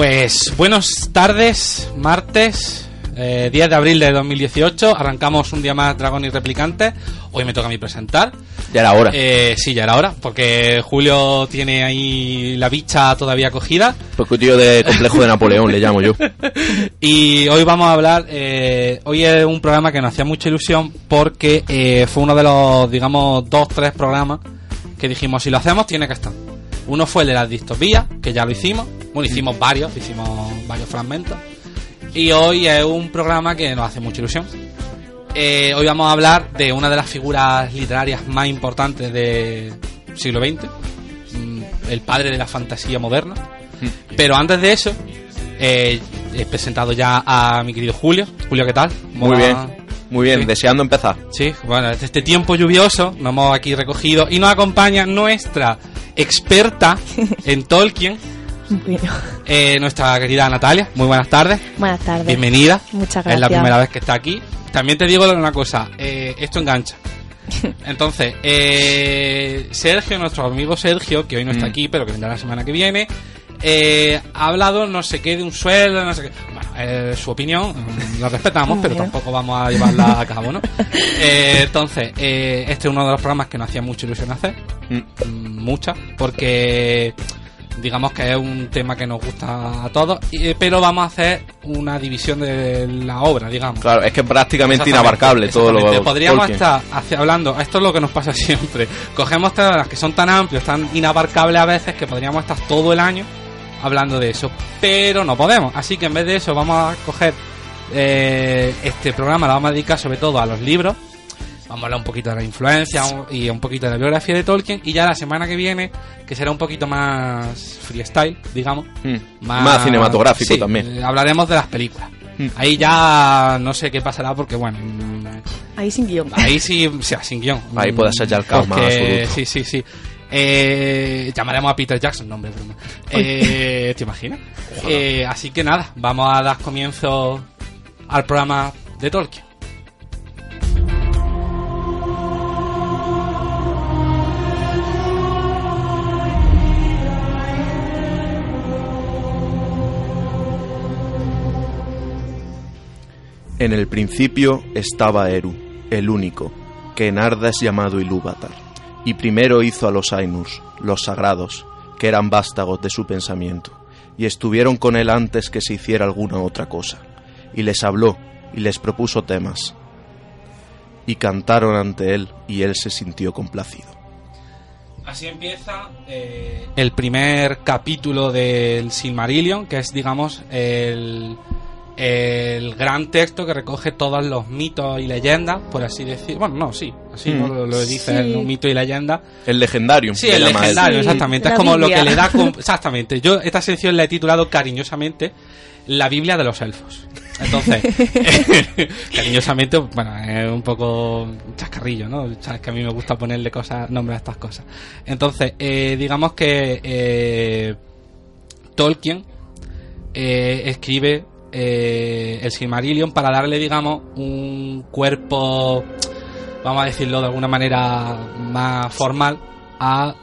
Pues buenas tardes, martes, eh, 10 de abril de 2018. Arrancamos un día más Dragón y Replicantes. Hoy me toca a mí presentar. Ya era hora. Eh, sí, ya era hora, porque Julio tiene ahí la bicha todavía cogida. Porque tío de complejo de Napoleón le llamo yo. Y hoy vamos a hablar, eh, hoy es un programa que nos hacía mucha ilusión porque eh, fue uno de los, digamos, dos, tres programas que dijimos, si lo hacemos tiene que estar. Uno fue el de las distopías, que ya lo hicimos. Bueno, hicimos varios, hicimos varios fragmentos. Y hoy es un programa que nos hace mucha ilusión. Eh, hoy vamos a hablar de una de las figuras literarias más importantes del siglo XX, mm, el padre de la fantasía moderna. Pero antes de eso, eh, he presentado ya a mi querido Julio. Julio, ¿qué tal? ¿Cómo Muy bien. Muy bien, Sí. deseando empezar. Sí, bueno, desde este tiempo lluvioso nos hemos aquí recogido y nos acompaña nuestra experta en Tolkien, Bueno, eh, nuestra querida Natalia. Muy buenas tardes, buenas tardes. bienvenida. Muchas Es la gracias. primera vez que está aquí. También te digo una cosa, eh, esto engancha. Entonces, eh, Sergio, nuestro amigo Sergio, que hoy no está Mm. aquí, pero que vendrá la semana que viene, eh, ha hablado no sé qué de un sueldo, no sé qué. Bueno, eh, su opinión, la respetamos, pero tampoco vamos a llevarla a cabo, ¿no? Eh, entonces, eh, este es uno de los programas que nos hacía mucha ilusión hacer, Mm. mm, mucha, porque digamos que es un tema que nos gusta a todos, eh, pero vamos a hacer una división de la obra, digamos. Claro, es que es prácticamente inabarcable todo lo exactamente. Podríamos Tolkien. estar hacia- hablando, esto es lo que nos pasa siempre. Cogemos temas que son tan amplios, tan inabarcables a veces, que podríamos estar todo el año hablando de eso. Pero no podemos. Así que en vez de eso, vamos a coger eh, este programa, lo vamos a dedicar sobre todo a los libros. Vamos a hablar un poquito de la influencia un- y un poquito de la biografía de Tolkien. Y ya la semana que viene, que será un poquito más freestyle, digamos. Mm. Más, cinematográfico sí, también. eh, hablaremos de las películas. Mm. Ahí ya no sé qué pasará porque, bueno, mm, Ahí sin guion. ahí sí, o sea, sin guion. Ahí puede ser ya el caos más Porque- absoluto. Sí, sí, sí. Eh, llamaremos a Peter Jackson, no, hombre, broma. Eh, ¿Te imaginas? Eh, así que nada, vamos a dar comienzo al programa de Tolkien. En el principio estaba Eru, el único, que en Arda es llamado Ilúvatar, y primero hizo a los Ainus, los sagrados, que eran vástagos de su pensamiento, y estuvieron con él antes que se hiciera alguna otra cosa, y les habló, y les propuso temas, y cantaron ante él, y él se sintió complacido. Así empieza eh, el primer capítulo del Silmarillion, que es, digamos, el, el gran texto que recoge todos los mitos y leyendas, por así decir. Bueno, no, sí, así Mm. ¿no? lo, lo dice Sí. el mito y leyenda. El legendario. Sí, el legendario, Sí, exactamente. la es como lo que le da. Exactamente. Yo esta sección la he titulado cariñosamente La Biblia de los Elfos. Entonces, cariñosamente, bueno, es un poco chascarrillo, ¿no? Sabes que a mí me gusta ponerle cosas, nombres a estas cosas. Entonces, eh, digamos que eh, Tolkien eh, escribe eh, el Silmarillion para darle, digamos, un cuerpo, vamos a decirlo de alguna manera más formal, a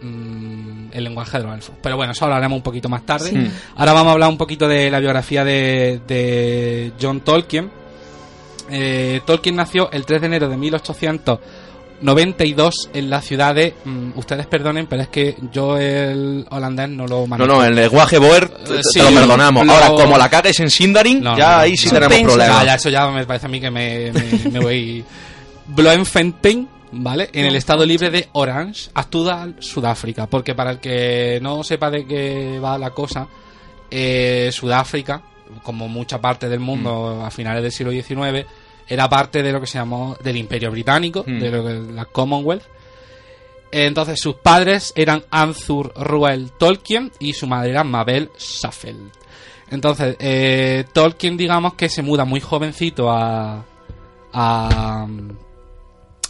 mm, el lenguaje de los elfos. Pero bueno, eso hablaremos un poquito más tarde. Sí. Ahora vamos a hablar un poquito de la biografía de, de John Tolkien. Eh, Tolkien nació el 3 de enero de 1892 en la ciudad de... mm, ustedes perdonen, pero es que yo el holandés no lo No, manejo. no, el lenguaje Boer te, te Sí, lo perdonamos. lo- Ahora, como la cagues en Sindarin, No, ya no, ahí no. sí Suspenso. tenemos problemas. ya, eso ya me parece a mí que me, me, me voy. Bloemfontein, ¿vale? En el estado libre de Orange, actual Sudáfrica. Porque para el que no sepa de qué va la cosa, eh, Sudáfrica, como mucha parte del mundo a finales del siglo XIX, era parte de lo que se llamó del Imperio Británico, Mm. de lo que- la Commonwealth. Entonces sus padres eran Anthur Ruel Tolkien y su madre era Mabel Safeld. Entonces, eh, Tolkien, digamos que se muda muy jovencito a, a,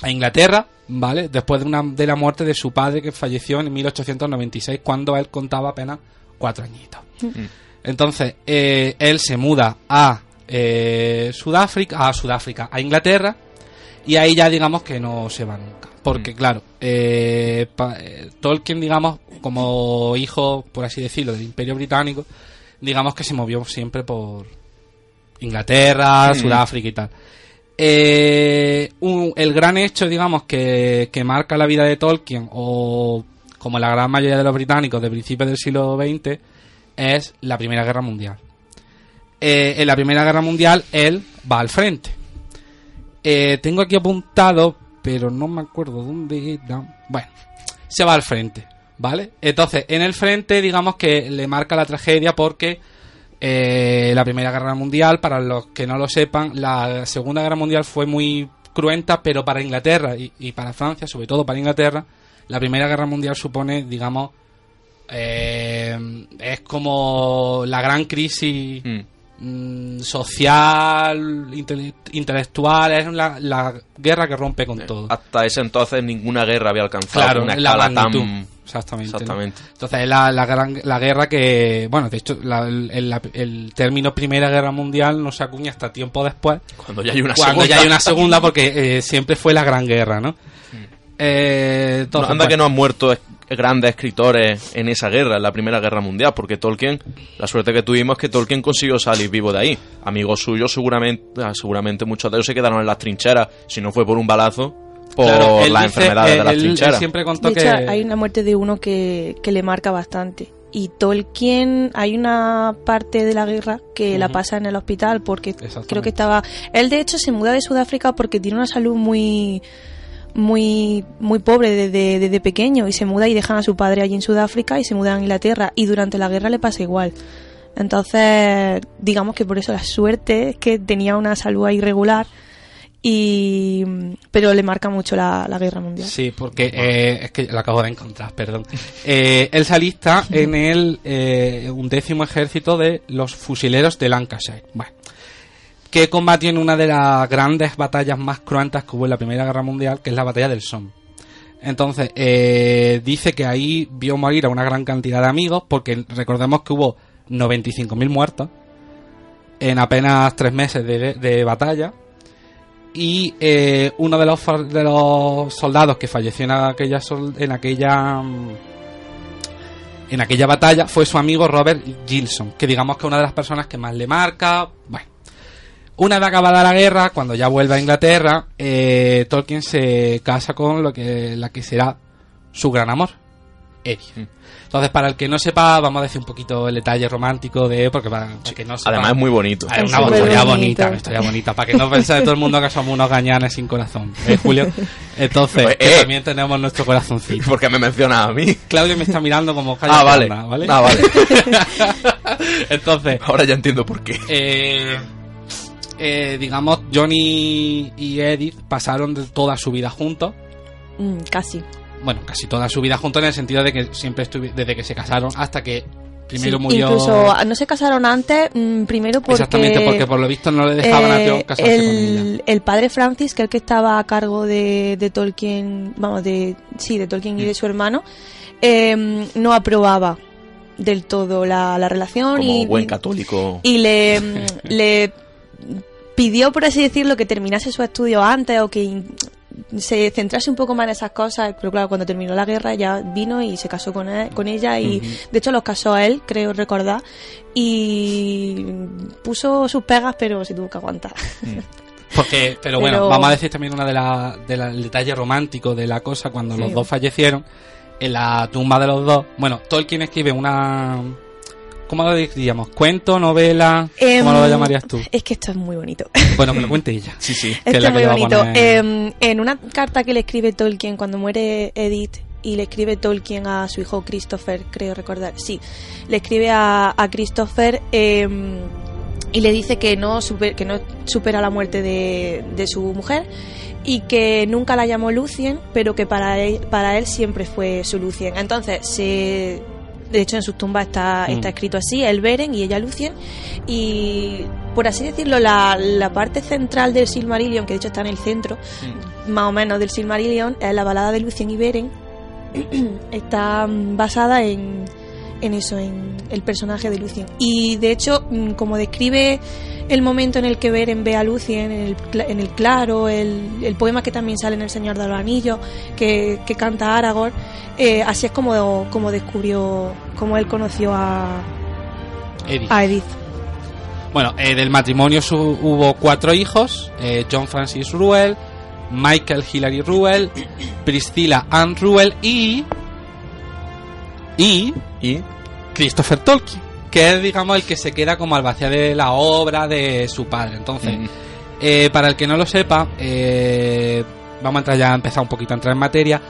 a Inglaterra, ¿vale? Después de, una, de la muerte de su padre que falleció en 1896, cuando él contaba apenas cuatro añitos. Entonces, eh, él se muda a eh, Sudáfrica, a Sudáfrica, a Inglaterra, y ahí ya digamos que no se va nunca. Porque, claro, eh, pa- eh, Tolkien, digamos, como hijo, por así decirlo, del Imperio Británico, digamos que se movió siempre por Inglaterra, Sudáfrica y tal. Eh, un- el gran hecho, digamos, que, que marca la vida de Tolkien, o como la gran mayoría de los británicos de principios del siglo XX, es la Primera Guerra Mundial. Eh, en la Primera Guerra Mundial, él va al frente. Eh, tengo aquí apuntado, pero no me acuerdo dónde. Bueno, se va al frente, ¿vale? Entonces, en el frente, digamos que le marca la tragedia porque eh, la Primera Guerra Mundial, para los que no lo sepan, la Segunda Guerra Mundial fue muy cruenta, pero para Inglaterra y, para Francia, sobre todo para Inglaterra, la Primera Guerra Mundial supone, digamos, es como la gran crisis Mm. Mm, social, intele- intelectual, es la, la guerra que rompe con todo. Hasta ese entonces ninguna guerra había alcanzado Claro, una la escala tan... Exactamente. Entonces es la, la, gran, la guerra que, bueno, de hecho, la- el, término Primera Guerra Mundial no se acuña hasta tiempo después, Cuando ya hay una cuando segunda. ya hay una segunda, porque eh, siempre fue la Gran Guerra, ¿no? Eh, No, entonces, anda que bueno, no han muerto grandes escritores en esa guerra, en la Primera Guerra Mundial, porque Tolkien, la suerte que tuvimos es que Tolkien consiguió salir vivo de ahí. Amigos suyos seguramente, ah, seguramente muchos de ellos se quedaron en las trincheras, si no fue por un balazo, por claro, las enfermedades de las él- trincheras. él siempre contó De que... hecho, hay una muerte de uno que, que le marca bastante. Y Tolkien, hay una parte de la guerra que la pasa en el hospital porque creo que estaba... Él de hecho se muda de Sudáfrica porque tiene una salud muy muy muy pobre desde, desde pequeño y se muda y dejan a su padre allí en Sudáfrica y se muda a Inglaterra y durante la guerra le pasa igual. Entonces, digamos que por eso la suerte es que tenía una salud irregular y pero le marca mucho la, la guerra mundial. Sí, porque eh, es que lo acabo de encontrar, perdón. Eh, él se en el eh, undécimo ejército de los fusileros de Lancashire. Que combatió en una de las grandes batallas más cruentas que hubo en la Primera Guerra Mundial, que es la batalla del Somme. Entonces, eh, dice que ahí vio morir a una gran cantidad de amigos, porque recordemos que hubo 95.000 muertos en apenas tres meses de, de batalla. Y eh, uno de los, de los soldados que falleció en aquella, en aquella mm, en aquella batalla fue su amigo Robert Gilson, que digamos que es una de las personas que más le marca. Bueno, una vez acabada la guerra, cuando ya vuelve a Inglaterra, eh, Tolkien se casa con lo que la que será su gran amor, Edith. Mm. Entonces, para el que no sepa, vamos a decir un poquito el detalle romántico de, porque para, para que no sepa, Además es muy bonito. Ah, es una historia bonito. bonita, una historia bonita, para que no penséis todo el mundo que somos unos gañanes sin corazón, ¿eh, Julio? Entonces, Pues, que eh. también tenemos nuestro corazoncito. ¿Por qué me mencionas a mí? Claudio me está mirando como Ah, vale. ¿vale? Ah, vale. Entonces, Ahora ya entiendo por qué. eh, eh, digamos, Johnny y Edith pasaron toda su vida juntos. Mm, casi. Bueno, casi toda su vida juntos en el sentido de que siempre estuve desde que se casaron hasta que primero Sí, murió. Incluso ah, no se casaron antes, mm, primero porque... Exactamente, porque por lo visto no le dejaban a eh, John casarse con ella. el, padre Francis, que es el que estaba a cargo de, de Tolkien, vamos, de sí, de Tolkien Mm. y de su hermano, eh, no aprobaba del todo la, la relación Como y, buen católico. y le, le pidió, por así decirlo, que terminase su estudio antes o que se centrase un poco más en esas cosas, pero claro, cuando terminó la guerra ya vino y se casó con, él- con ella y de hecho los casó a él, creo recordar, y puso sus pegas, pero se tuvo que aguantar. Porque, pero bueno, Pero- vamos a decir también una de las de la- el detalle romántico de la cosa cuando Sí. los dos fallecieron en la tumba de los dos. Bueno, Tolkien escribe una ¿cómo lo diríamos? ¿Cuento, novela? ¿Cómo Em, lo llamarías tú? Es que esto es muy bonito. Bueno, que lo cuente ella. Sí, sí. es Esto la es que muy bonito. poner- Eh, en una carta que le escribe Tolkien cuando muere Edith y le escribe Tolkien a su hijo Christopher, creo recordar, sí, le escribe a, a Christopher eh, y le dice que no, super- que no supera la muerte de, de su mujer y que nunca la llamó Lucien, pero que para él, para él siempre fue su Lucien. Entonces, se, de hecho en sus tumbas está, Mm. está escrito así, el Beren y ella Lucien, y por así decirlo, la, la parte central del Silmarillion, que de hecho está en el centro, más o menos del Silmarillion, es la balada de Lucien y Beren, está mm, basada en, en eso, en el personaje de Lucien. Y de hecho, mm, como describe el momento en el que Beren ve a Lucien en el, en el claro, el, el poema que también sale en El Señor de los Anillos, que, que canta Aragorn, eh, así es como, como descubrió, como él conoció a, Edith. A Edith. Bueno, eh, del matrimonio su- hubo cuatro hijos: eh, John Francis Ruel, Michael Hilary Ruel, Priscilla Ann Ruel y. y. Y Christopher Tolkien, que es, digamos, el que se queda como albacea de la obra de su padre. Entonces, Mm. eh, para el que no lo sepa, eh, vamos a entrar ya a empezar un poquito a entrar en materia.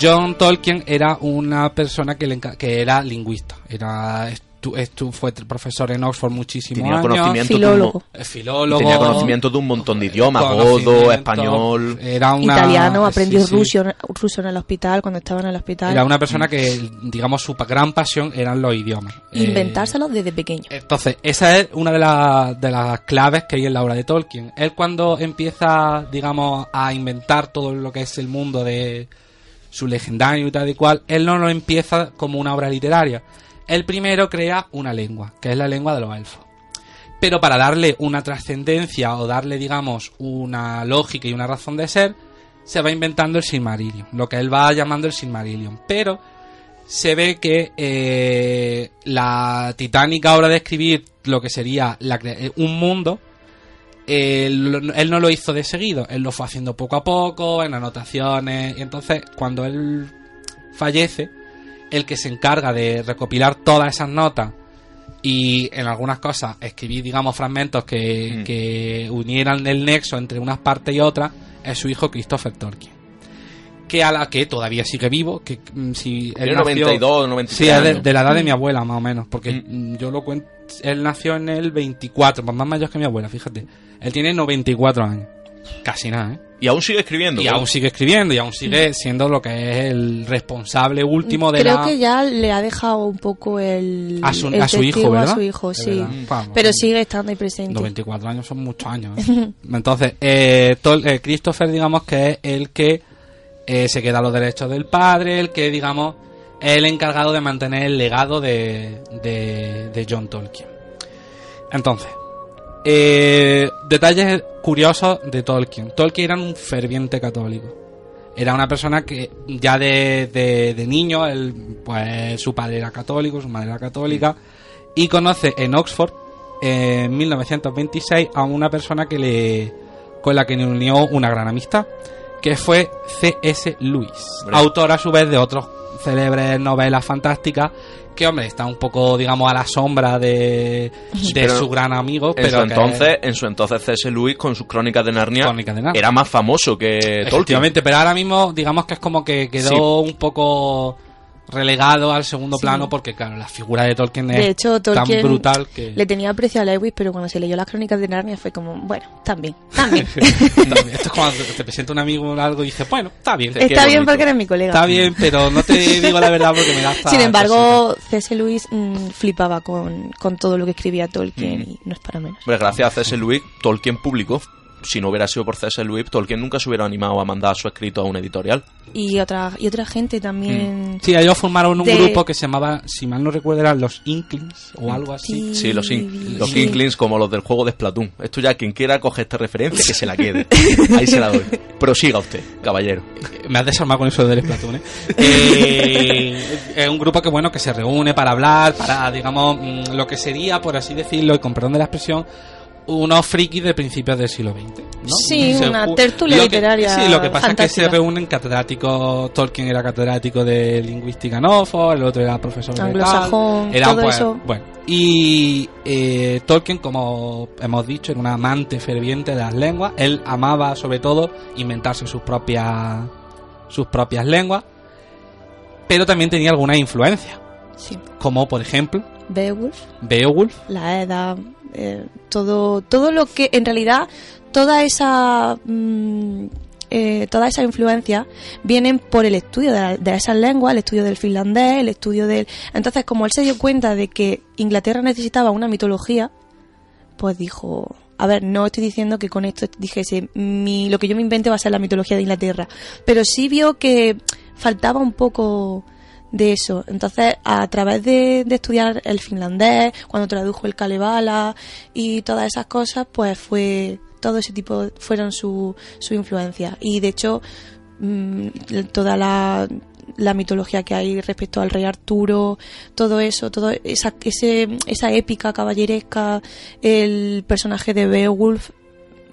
John Tolkien era una persona que, le que era lingüista, era estu- estu- fue profesor en Oxford muchísimos tenía años, conocimiento de un, Filólogo. mo- eh, filólogo, tenía conocimiento de un montón de idiomas, godo, español. era una, Italiano, aprendió sí, sí. ruso, ruso en el hospital cuando estaba en el hospital. Era una persona que, digamos, su gran pasión eran los idiomas. Eh, Inventárselos desde pequeño. Entonces, esa es una de, las- de las claves que hay en la obra de Tolkien. Él cuando empieza, digamos, a inventar todo lo que es el mundo de su legendario y tal y cual, él no lo empieza como una obra literaria. Él primero crea una lengua, que es la lengua de los elfos. Pero para darle una trascendencia o darle, digamos, una lógica y una razón de ser, se va inventando el Silmarillion, lo que él va llamando el Silmarillion. Pero se ve que eh, la titánica obra de escribir lo que sería eh, un mundo, lo- él no lo hizo de seguido, él lo fue haciendo poco a poco, en anotaciones, y entonces cuando él fallece, el que se encarga de recopilar todas esas notas y en algunas cosas escribir, digamos, fragmentos que, Mm. que unieran el nexo entre unas partes y otras, es su hijo Christopher Tolkien. Que a la que todavía sigue vivo, que mm, si él Tiene nació- 92, 93 Sí, de, de la edad de mi abuela, más o menos. Porque Mm. mm, yo lo cuento. Él nació en el 24, pues más mayor que mi abuela, fíjate. Él tiene 94 años. Casi nada, ¿eh? Y aún sigue escribiendo. Y ¿no? aún sigue escribiendo y aún sigue siendo lo que es el responsable último de Creo la. que ya le ha dejado un poco el, a su, el a su hijo, ¿verdad? a su hijo, sí. verdad. Pero sigue estando ahí presente. 94 años son muchos años. ¿eh? Entonces, eh, Tol- eh, Christopher, digamos que es el que eh, se queda los derechos del padre, el que, digamos, es el encargado de mantener el legado de, de, de John Tolkien. Entonces, eh, detalles curiosos de Tolkien. Tolkien era un ferviente católico. Era una persona que ya de, de, de niño, pues su padre era católico, su madre era católica, y conoce en Oxford, en 1926, a una persona que le con la que le unió una gran amistad, que fue C.S. Lewis, Hombre. autor a su vez de otros célebres novelas fantásticas, que hombre, está un poco, digamos, a la sombra de, de Pero su gran amigo, En pero su que- entonces, en su entonces C.S. Lewis con sus crónicas de Narnia Crónicas de Narnia. era más famoso que Tolkien. Pero ahora mismo digamos que es como que quedó Sí. un poco relegado al segundo Sí. plano porque claro, la figura de Tolkien es De hecho, Tolkien tan brutal que le tenía aprecio a Lewis, pero cuando se leyó las crónicas de Narnia fue como, bueno, también, también. También, Esto es cuando te- presenta un amigo o algo y dices, bueno, está bien, Está bien bonito. porque eres mi colega. está bien, pero no te digo la verdad porque me da hasta Sin embargo, C.S. Lewis mm, flipaba con, con todo lo que escribía Tolkien Mm. y no es para menos. Hombre, gracias a C.S. Lewis, Tolkien publicó. Si no hubiera sido por C.S. Lewis, Tolkien nunca se hubiera animado a mandar su escrito a una editorial. Y otra, y otra gente también. Sí, ellos formaron un de- grupo que se llamaba, si mal no recuerdo, eran los Inklings o algo así. Sí, los, in- los Sí. Inklings como los del juego de Splatoon. Esto ya, quien quiera coge esta referencia, que se la quede. Ahí se la doy. Prosiga usted, caballero. Me has desarmado con eso del Splatoon, ¿eh? Eh, Es un grupo que, bueno, que se reúne para hablar, para, digamos, mm, lo que sería, por así decirlo, y con perdón de la expresión, unos frikis de principios del siglo XX. ¿no? Sí, Se una tertulia lo que- literaria Sí, lo que pasa es que se reúnen catedráticos, Tolkien era catedrático de lingüística en Oxford, el otro era profesor de Anglosajón, tal. Eran, todo pues, eso. Bueno, y eh, Tolkien, como hemos dicho, era un amante ferviente de las lenguas. Él amaba, sobre todo, inventarse sus propias, sus propias lenguas, pero también tenía alguna influencia, Sí. como por ejemplo Beowulf, Beowulf. la Edda, eh, todo, todo lo que en realidad toda esa mm, eh, toda esa influencia vienen por el estudio de, de esas lenguas, el estudio del finlandés, el estudio del entonces como él se dio cuenta de que Inglaterra necesitaba una mitología, pues dijo a ver, no estoy diciendo que con esto dijese mi, lo que yo me invente va a ser la mitología de Inglaterra, pero sí vio que faltaba un poco de eso. Entonces, a través de, de estudiar el finlandés, cuando tradujo el Kalevala y todas esas cosas, pues fue todo ese tipo fueron su, su influencia. Y de hecho, mm, toda la, la mitología que hay respecto al rey Arturo, todo eso, todo esa, ese, esa épica caballeresca, el personaje de Beowulf,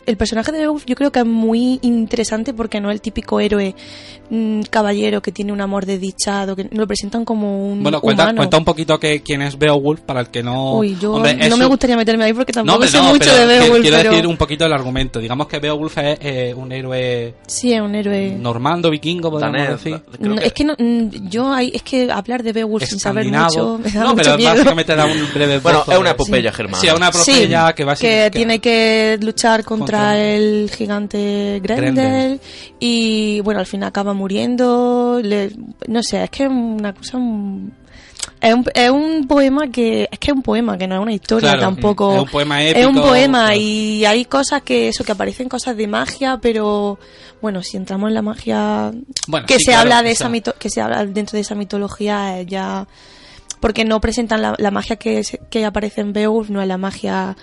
el personaje de Beowulf yo creo que es muy interesante porque no es el típico héroe mm, caballero que tiene un amor desdichado, que lo presentan como un Bueno, cuenta, humano. cuenta un poquito que, quién es Beowulf para el que no... Uy, yo Hombre, no me gustaría meterme ahí porque tampoco sé no, mucho pero de Beowulf, Quiero pero decir un poquito el argumento. Digamos que Beowulf es eh, un héroe sí es un héroe. normando, vikingo, podríamos Danés, decir. No, que- es que no, mm, yo hay, es que hablar de Beowulf sin saber mucho me da no, mucho pero miedo. básicamente da un breve Bueno, es una epopeya germana. Sí, es una Sí, epopeya que tiene que luchar contra, Contra- el gigante Grendel, Grendel. y bueno, al final acaba muriendo, le- no sé, es que es una cosa es un, es un poema que es que es un poema que no es una historia Claro, tampoco es un poema es un poema claro. y hay cosas que eso que aparecen cosas de magia pero bueno si entramos en la magia Bueno, que sí, se claro, habla de o esa mito- que se habla dentro de esa mitología eh, ya porque no presentan la, la magia que, se- que aparece en Beowulf no es la magia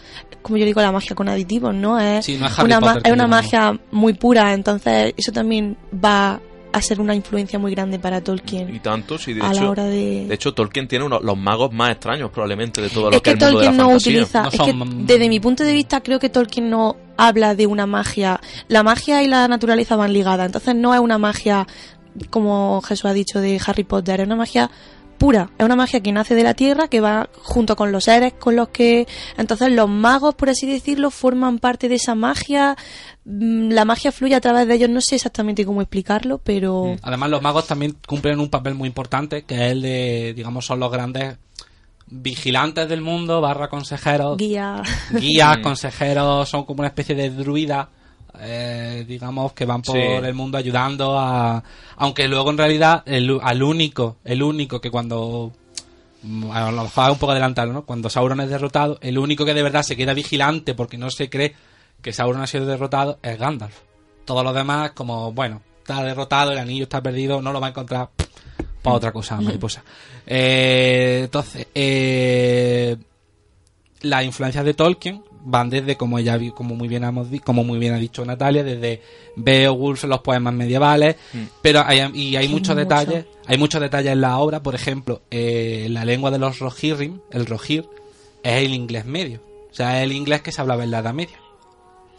como yo digo la magia con aditivos no es Sí, no es Harry una ma- Potter, es una magia muy pura entonces eso también va a ser una influencia muy grande para Tolkien Y tanto, sí, de a la hecho, hora de de hecho Tolkien tiene uno, los magos más extraños probablemente de todo lo es que, que es el mundo de la Tolkien no fantasía. utiliza, No es que desde mi punto de vista creo que Tolkien no habla de una magia. La magia y la naturaleza van ligadas, entonces no es una magia como Jesús ha dicho de Harry Potter, es una magia pura, es una magia que nace de la tierra, que va junto con los seres con los que entonces los magos, por así decirlo, forman parte de esa magia. Mm, La magia fluye a través de ellos, no sé exactamente cómo explicarlo, pero Además, los magos también cumplen un papel muy importante, que es el de, digamos, son los grandes vigilantes del mundo, barra consejeros, guía. Guías, consejeros, son como una especie de druidas, eh, digamos, que van por Sí. el mundo ayudando a... Aunque luego, en realidad, el, al único, el único que cuando... mm, A lo mejor un poco adelantarlo, ¿no? Cuando Sauron es derrotado, el único que de verdad se queda vigilante porque no se cree que Sauron ha sido derrotado es Gandalf. Todos los demás, como, bueno, está derrotado, el anillo está perdido, no lo va a encontrar para otra cosa, mariposa. Eh, entonces, eh, las influencias de Tolkien van desde como ella como muy bien hemos como muy bien ha dicho Natalia desde Beowulf los poemas medievales pero hay, y hay muchos mucho. detalles hay muchos detalles en la obra por ejemplo eh, la lengua de los Rohirrim el Rohir es el inglés medio o sea es el inglés que se hablaba en la Edad Media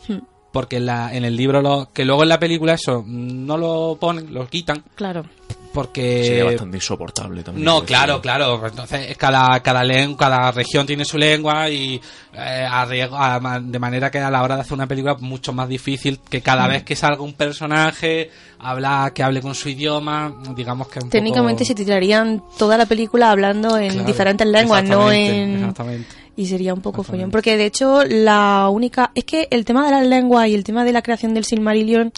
Hmm. porque en, la, en el libro lo, que luego en la película eso no lo ponen lo quitan claro. Porque Sería bastante insoportable también. no, claro, claro. Entonces, cada, cada, len- cada región tiene su lengua y eh, a riesgo- a ma- de manera que a la hora de hacer una película es mucho más difícil que Mm. cada vez que salga un personaje, habla, que hable con su idioma, digamos que un Técnicamente poco... se titularían toda la película hablando en Claro, diferentes lenguas, no en... Exactamente. Y sería un poco follón. Porque de hecho, la única. Es que el tema de las lenguas y el tema de la creación del Silmarillion,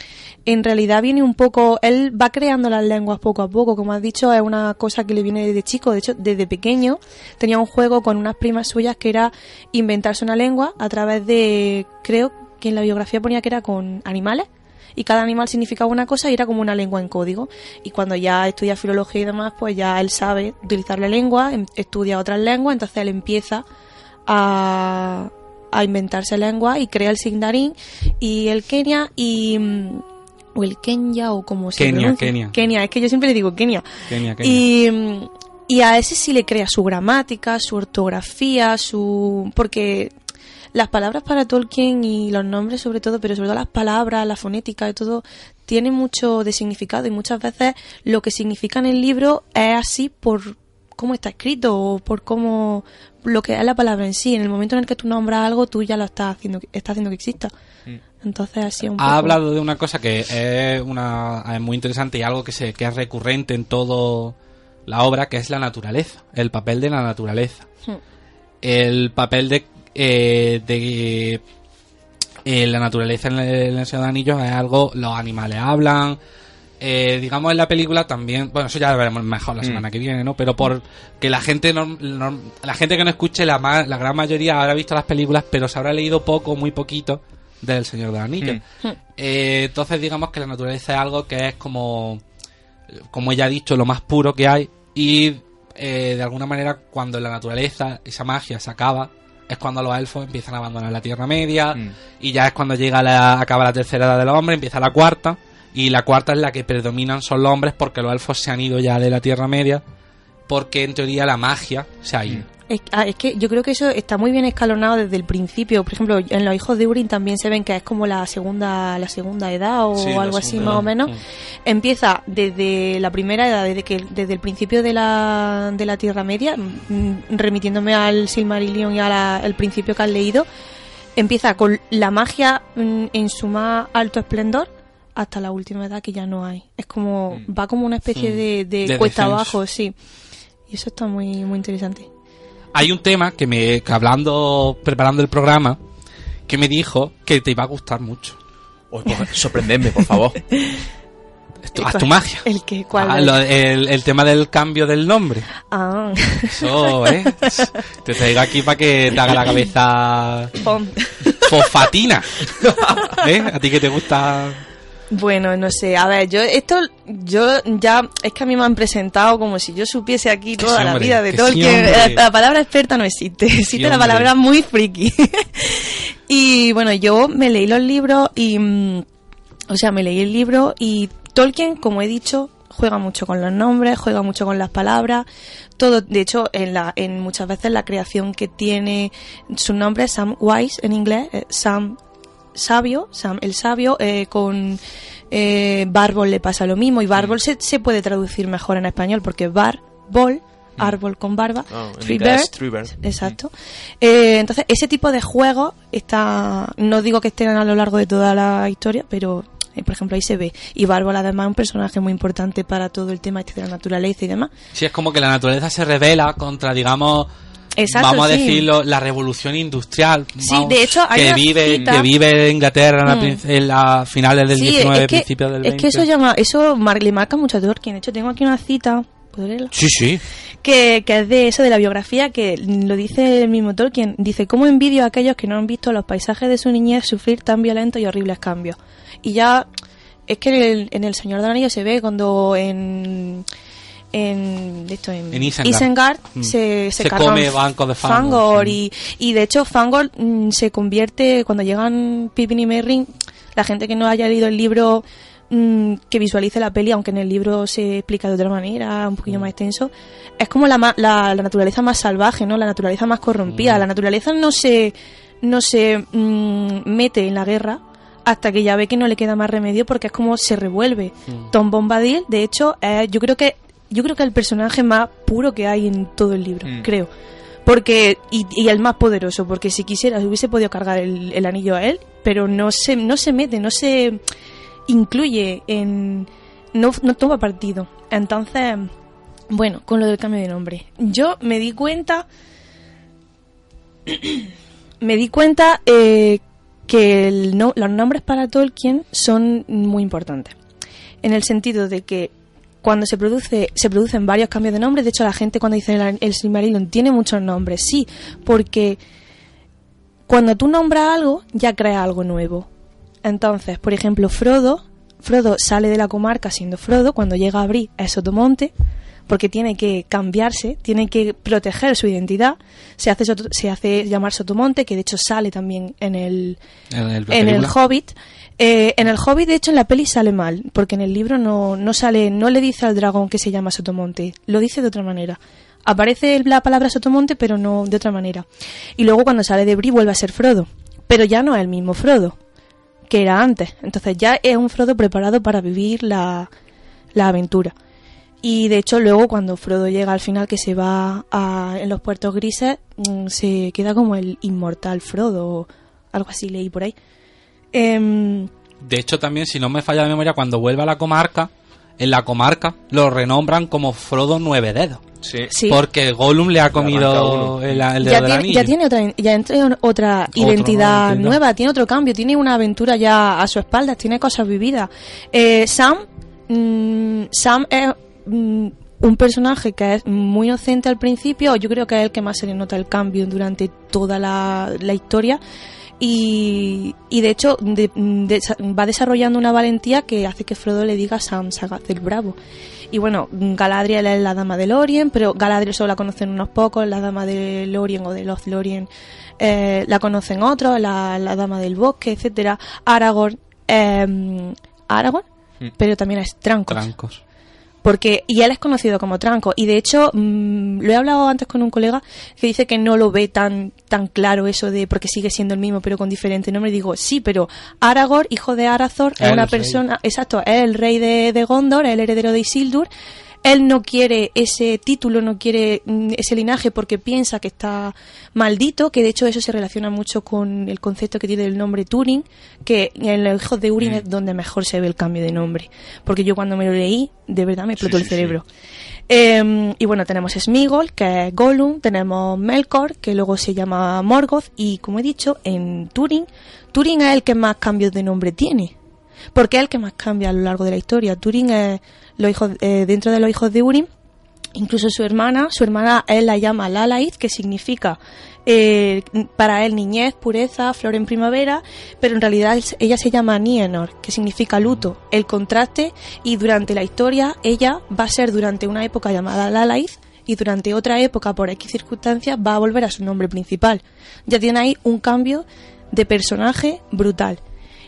en realidad viene un poco. Él va creando las lenguas poco a poco. Como has dicho, es una cosa que le viene desde chico. De hecho, desde pequeño tenía un juego con unas primas suyas que era inventarse una lengua a través de. Creo que en la biografía ponía que era con animales. Y cada animal significaba una cosa y era como una lengua en código. Y cuando ya estudia filología y demás, pues ya él sabe utilizar la lengua, em- estudia otras lenguas, entonces él empieza a, a inventarse lengua y crea el Sigdarín y el Kenia y mm, o el Kenya o como se Kenia, pronuncia. Kenia. es que yo siempre le digo Kenia. Kenia, Kenia. Y, mm, y a ese sí le crea su gramática, su ortografía, su porque las palabras para Tolkien y los nombres sobre todo, pero sobre todo las palabras, la fonética y todo, tiene mucho de significado y muchas veces lo que significa en el libro es así por cómo está escrito o por cómo lo que es la palabra en sí. En el momento en el que tú nombras algo, tú ya lo estás haciendo, estás haciendo que exista. Entonces así es un poco. Ha hablado de una cosa que es una es muy interesante y algo que se que es recurrente en todo la obra, que es la naturaleza, el papel de la naturaleza. Hmm. El papel de eh, de eh, la naturaleza en el, el Señor de Anillos es algo, los animales hablan, eh, digamos en la película también, bueno, eso ya lo veremos mejor la semana que viene, ¿no? Pero por que la gente norm- norm- la gente que no escuche, la, ma- la gran mayoría habrá visto las películas, pero se habrá leído poco, muy poquito del Señor de los Anillos. Eh, entonces digamos que la naturaleza es algo que es como, como ella ha dicho, lo más puro que hay y eh, de alguna manera cuando la naturaleza, esa magia se acaba, es cuando los elfos empiezan a abandonar la Tierra Media Mm. y ya es cuando llega la, acaba la tercera edad del hombre, empieza la cuarta Y la cuarta es la que predominan son los hombres porque los elfos se han ido ya de la Tierra Media porque en teoría la magia se ha ido. Es, ah, es que yo creo que eso está muy bien escalonado desde el principio. Por ejemplo, en los hijos de Urin también se ven que es como la segunda la segunda edad o Sí, algo así más o menos. Mm. Empieza desde la primera edad, desde que desde el principio de la, de la Tierra Media, mm, remitiéndome al Silmarillion y al principio que has leído, empieza con la magia mm, en su más alto esplendor hasta la última edad que ya no hay. Es como va como una especie Mm. de, de De cuesta descenso. abajo, sí. Y eso está muy muy interesante. Hay un tema que me que hablando preparando el programa que me dijo que te iba a gustar mucho. Pues, sorprendedme, por favor. Esto- haz tu magia. El que cuál Ah, lo- el, el tema del cambio del nombre. Ah, Eso, ¿eh? Te traigo aquí para que te haga la cabeza pom. fosfatina. ¿Eh? ¿A ti que te gusta? Bueno, no sé, a ver, yo esto, yo ya, es que a mí me han presentado como si yo supiese aquí toda la vida de que todo el sí, que hombre. la, la palabra experta no existe, existe la palabra muy friki. y bueno, yo me leí los libros y, mm, o sea, me leí el libro y Tolkien, como he dicho, juega mucho con los nombres, juega mucho con las palabras, todo, de hecho, en la, en muchas veces la creación que tiene su nombre Sam Wise en inglés, eh, Sam sabio, Sam el sabio, eh, con eh, Bárbol le pasa lo mismo y Bárbol se, se puede traducir mejor en español porque Bar, Bol, árbol con barba, Ah, Tree inglés, Bird, Tree Bird. exacto. Eh, entonces, ese tipo de juegos está, no digo que estén a lo largo de toda la historia, pero eh, por ejemplo ahí se ve. Y Bárbol además es un personaje muy importante para todo el tema este de la naturaleza y demás. Sí, es como que la naturaleza se revela contra, digamos, Exacto, vamos a sí. decirlo, la revolución industrial. Sí, vamos, de hecho, hay que vive, cita- que vive Inglaterra en, la Mm. en la finales del Sí, 19, es que, principios del 20. es que eso llama, eso mar- le marca mucho a Tolkien. De hecho, tengo aquí una cita, ¿puedo leerla? Sí, sí. que, que es de eso, de la biografía, que lo dice el mismo Tolkien. Dice, ¿cómo envidio a aquellos que no han visto los paisajes de su niñez sufrir tan violentos y horribles cambios? Y ya, es que en el, en el Señor del Anillo se ve cuando en... En, de esto, en, En Isengard. Mm. se, se, Se come bancos de Fangor, Fangor sí. y, y de hecho Fangor mm, se convierte cuando llegan Pippin y Merry la gente que no haya leído el libro mm, que visualice la peli aunque en el libro se explica de otra manera un Mm. poquillo más extenso es como la, la, la naturaleza más salvaje no la naturaleza más corrompida Mm. la naturaleza no se no se mm, mete en la guerra hasta que ya ve que no le queda más remedio porque es como se revuelve Mm. Tom Bombadil de hecho es- yo creo que yo creo que el personaje más puro que hay en todo el libro Mm. creo. Porque y, y el más poderoso porque si quisiera hubiese podido cargar el, el anillo a él pero no se no se mete no se incluye en no, no toma partido. Entonces bueno con lo del cambio de nombre. Yo me di cuenta me di cuenta eh, que el no- los nombres para Tolkien son muy importantes. En el sentido de que cuando se produce se producen varios cambios de nombres de hecho la gente cuando dice el, el Silmarillion tiene muchos nombres sí porque cuando tú nombras algo ya creas algo nuevo entonces por ejemplo Frodo Frodo sale de la comarca siendo Frodo cuando llega a Bree es Sotomonte porque tiene que cambiarse, tiene que proteger su identidad. Se hace, se hace llamar Sotomonte, que de hecho sale también en el, En, el- en. Hobbit. Eh, en el Hobbit, de hecho, en la peli sale mal, porque en el libro no, no sale, no le dice al dragón que se llama Sotomonte, lo dice de otra manera. Aparece la palabra Sotomonte, pero no de otra manera. Y luego cuando sale de Bri vuelve a ser Frodo, pero ya no es el mismo Frodo que era antes. Entonces ya es un Frodo preparado para vivir la, la aventura. Y de hecho luego cuando Frodo llega al final que se va a- en los puertos grises, mm, se queda como el inmortal Frodo o algo así leí por ahí. Em, De hecho, también, si no me falla la memoria, cuando vuelve a la comarca, en la comarca lo renombran como Frodo Nueve Dedos. Sí. sí. Porque Gollum le ha comido el, el dedo ya del tiene, anillo. ya tiene otra ya entra otra identidad. nueva, tiene otro cambio, tiene una aventura ya a su espalda, tiene cosas vividas. Eh, Sam, mm, Sam es mm, un personaje que es muy inocente al principio, yo creo que es el que más se le nota el cambio durante toda la, la historia. Y, y de hecho de- de- va desarrollando una valentía que hace que Frodo le diga a Sam, Sagaz el Bravo. Y bueno, Galadriel es la dama de Lorien, pero Galadriel solo la conocen unos pocos, la dama de Lorien o de los Lorien eh, la conocen otros, la, la dama del bosque, etcétera. Aragorn, eh, Aragorn, Mm. pero también es Trancos. Trancos. Porque, y él es conocido como Tranco. Y de hecho, mm, lo he hablado antes con un colega que dice que no lo ve tan, tan claro eso de porque sigue siendo el mismo, pero con diferente nombre. Digo, sí, pero Aragorn, hijo de Arathor, es El una persona, exacto, es el rey de, de Gondor, es el heredero de Isildur. Él no quiere ese título, no quiere mm, ese linaje porque piensa que está maldito, que de hecho eso se relaciona mucho con el concepto que tiene el nombre Turing, que en los hijos de Urin es donde mejor se ve el cambio de nombre. Porque yo cuando me lo leí, de verdad me explotó Sí, el sí, sí. cerebro. Eh, y bueno, tenemos Smigol, que es Gollum, tenemos Melkor, que luego se llama Morgoth, y como he dicho, en Turing, Turing es el que más cambios de nombre tiene. Porque es el que más cambia a lo largo de la historia. Turing es los hijos, eh, dentro de los hijos de Urim, incluso su hermana, su hermana él la llama Lalaith, que significa eh, para él niñez, pureza, flor en primavera, pero en realidad ella se llama Nienor, que significa luto, el contraste, y durante la historia ella va a ser durante una época llamada Lalaith y durante otra época, por X circunstancias, va a volver a su nombre principal. Ya tiene ahí un cambio de personaje brutal.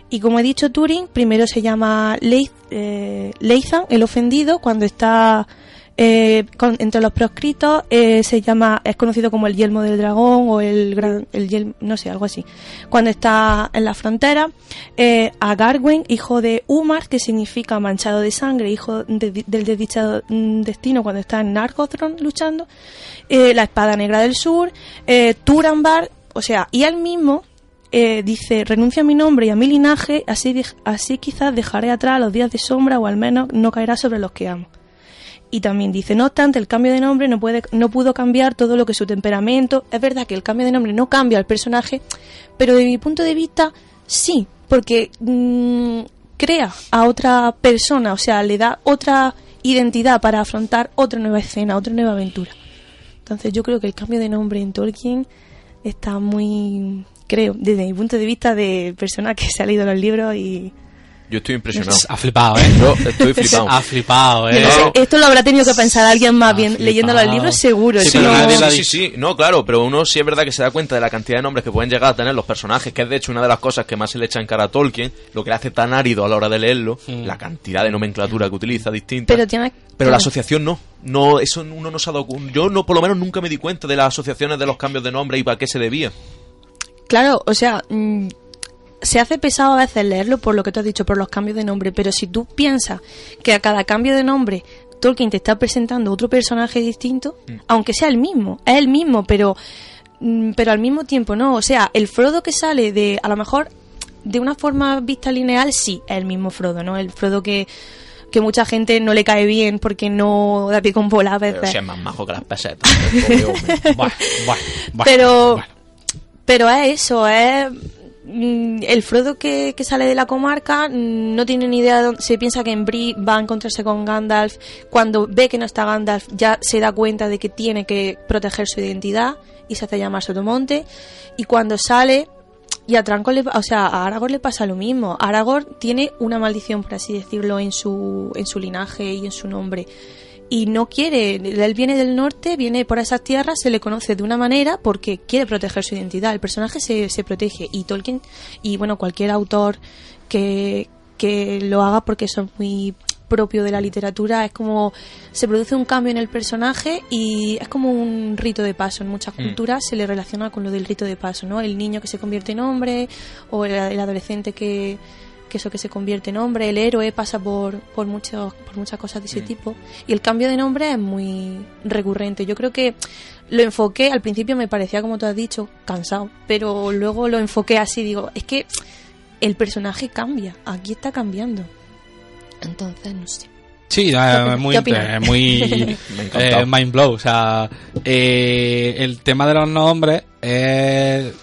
Y como he dicho, Turing primero se llama Leith, eh, Leithan, el ofendido, cuando está eh, con- entre los proscritos, eh, se llama, es conocido como el yelmo del dragón o el gran, el yelmo, no sé, algo así. Cuando está en la frontera, eh, a Garwen, hijo de Umar, que significa manchado de sangre, hijo de- del desdichado mm, destino, cuando está en Nargothrond luchando, eh, la espada negra del sur, eh, Turambar, o sea, y él mismo eh, dice, renuncia a mi nombre y a mi linaje, así, así quizás dejaré atrás los días de sombra o al menos no caerá sobre los que amo. Y también dice, no obstante, el cambio de nombre no, puede, no pudo cambiar todo lo que su temperamento. Es verdad que el cambio de nombre no cambia al personaje, pero de mi punto de vista, sí, porque mm, crea a otra persona, o sea, le da otra identidad para afrontar otra nueva escena, otra nueva aventura. Entonces yo creo que el cambio de nombre en Tolkien está muy, creo, desde mi punto de vista de persona que se ha leído los libros y... Yo estoy impresionado. Ha flipado, ¿eh? Yo estoy flipado. Ha flipado, ¿eh? no esto lo habrá tenido que pensar alguien más bien flipado. leyendo los libros seguro. Sí, no- sí, sí, no, claro, pero uno sí es verdad que se da cuenta de la cantidad de nombres que pueden llegar a tener los personajes, que es de hecho una de las cosas que más se le echa en cara a Tolkien, lo que le hace tan árido a la hora de leerlo, Mm. la cantidad de nomenclatura que utiliza distinta. Pero tiene... Pero la asociación no. No, eso uno no se ha dado Yo no, por lo menos nunca me di cuenta de las asociaciones de los cambios de nombre y para qué se debía. Claro, o sea, mm, se hace pesado a veces leerlo por lo que tú has dicho, por los cambios de nombre, pero si tú piensas que a cada cambio de nombre Tolkien te está presentando otro personaje distinto, aunque sea el mismo, es el mismo, pero, mm, pero al mismo tiempo no. O sea, el Frodo que sale de, a lo mejor, de una forma vista lineal, sí, es el mismo Frodo, ¿no? El Frodo que que mucha gente no le cae bien porque no da pie con bola a Pero veces. si es más majo que las pesetas. hombre. Buah, buah, buah, Pero-. Pero es eso, es mm, el Frodo que, que sale de la comarca no tiene ni idea de dónde, se piensa que en Bree va a encontrarse con Gandalf cuando ve que no está Gandalf ya se da cuenta de que tiene que proteger su identidad y se hace llamar Sotomonte y cuando sale y a Tranco le, o sea, a Aragorn le pasa lo mismo. Aragorn tiene una maldición, por así decirlo, en su, en su linaje y en su nombre. Y no quiere, él viene del norte, viene por esas tierras, se le conoce de una manera porque quiere proteger su identidad. El personaje se, se protege y Tolkien, y bueno, cualquier autor que, que lo haga porque eso es muy propio de la literatura, es como se produce un cambio en el personaje y es como un rito de paso. En muchas Mm. culturas se le relaciona con lo del rito de paso, ¿no? El niño que se convierte en hombre o el, el adolescente que, que eso que se convierte en hombre, el héroe pasa por, por, muchos, por muchas cosas de ese Mm. tipo. Y el cambio de nombre es muy recurrente. Yo creo que lo enfoqué, al principio me parecía, como tú has dicho, cansado, pero luego lo enfoqué así, digo, es que el personaje cambia, aquí está cambiando. Entonces, no sé. Sí, opinas? eh, muy, eh, muy eh, mind blow. O sea, eh, el tema de los nombres es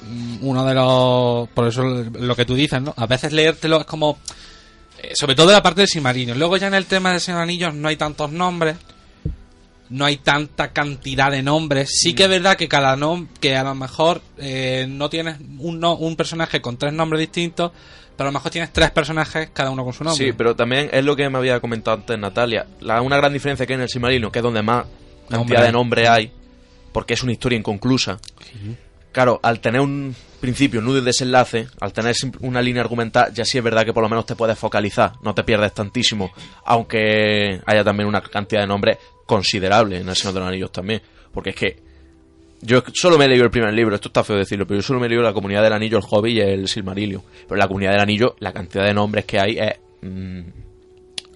uno de los. Por eso lo que tú dices, ¿no? A veces leértelo es como. eh, sobre todo la parte del Silmarillion. Luego ya en el tema de Anillos no hay tantos nombres. No hay tanta cantidad de nombres. Sí que es verdad que cada nombre. Que a lo mejor eh, no tienes un, no- un personaje con tres nombres distintos. Pero a lo mejor tienes tres personajes, cada uno con su nombre. Sí, pero también es lo que me había comentado antes Natalia. La, una gran diferencia que hay en el Silmarillion, que es donde más cantidad de nombre hay, porque es una historia inconclusa. Claro, al tener un principio, nudo y desenlace, al tener una línea argumental, ya sí es verdad que por lo menos te puedes focalizar, no te pierdes tantísimo, aunque haya también una cantidad de nombres considerable en El Señor de los Anillos también, porque es que yo solo me he leído el primer libro, esto está feo decirlo, pero yo solo me he leído La Comunidad del Anillo, El Hobbit y El Silmarillion, pero La Comunidad del Anillo la cantidad de nombres que hay es mm,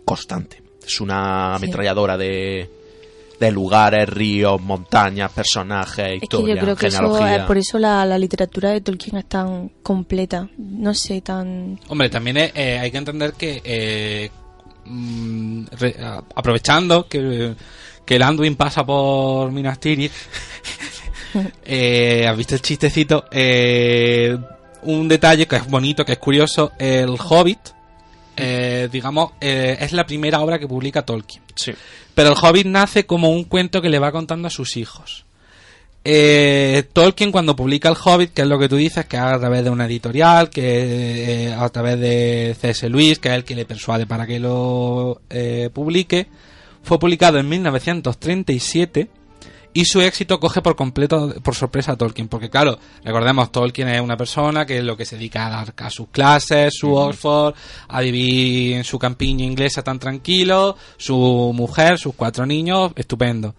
constante, es una Sí. ametralladora de, de lugares, ríos, montañas, personajes, Es que historias, yo creo que eso genealogía. es por eso la, la literatura de Tolkien es tan completa. No sé, tan. Hombre, también es- eh, hay que entender que eh, mm, re- a- aprovechando que, que el Anduin pasa por Minas Tirith, eh, ¿has visto el chistecito? Eh, un detalle que es bonito, que es curioso, el Hobbit, eh, digamos, eh, es la primera obra que publica Tolkien. Sí. Pero el Hobbit nace como un cuento que le va contando a sus hijos. Eh, Tolkien cuando publica el Hobbit, que es lo que tú dices, que a través de una editorial, que eh, a través de C.S. Lewis, que es el que le persuade para que lo eh, publique, fue publicado en 1937 y su éxito coge por completo por sorpresa a Tolkien, porque claro, recordemos, Tolkien es una persona que es lo que se dedica a dar a sus clases, su Oxford, a vivir en su campiña inglesa tan tranquilo, su mujer, sus cuatro niños, estupendo.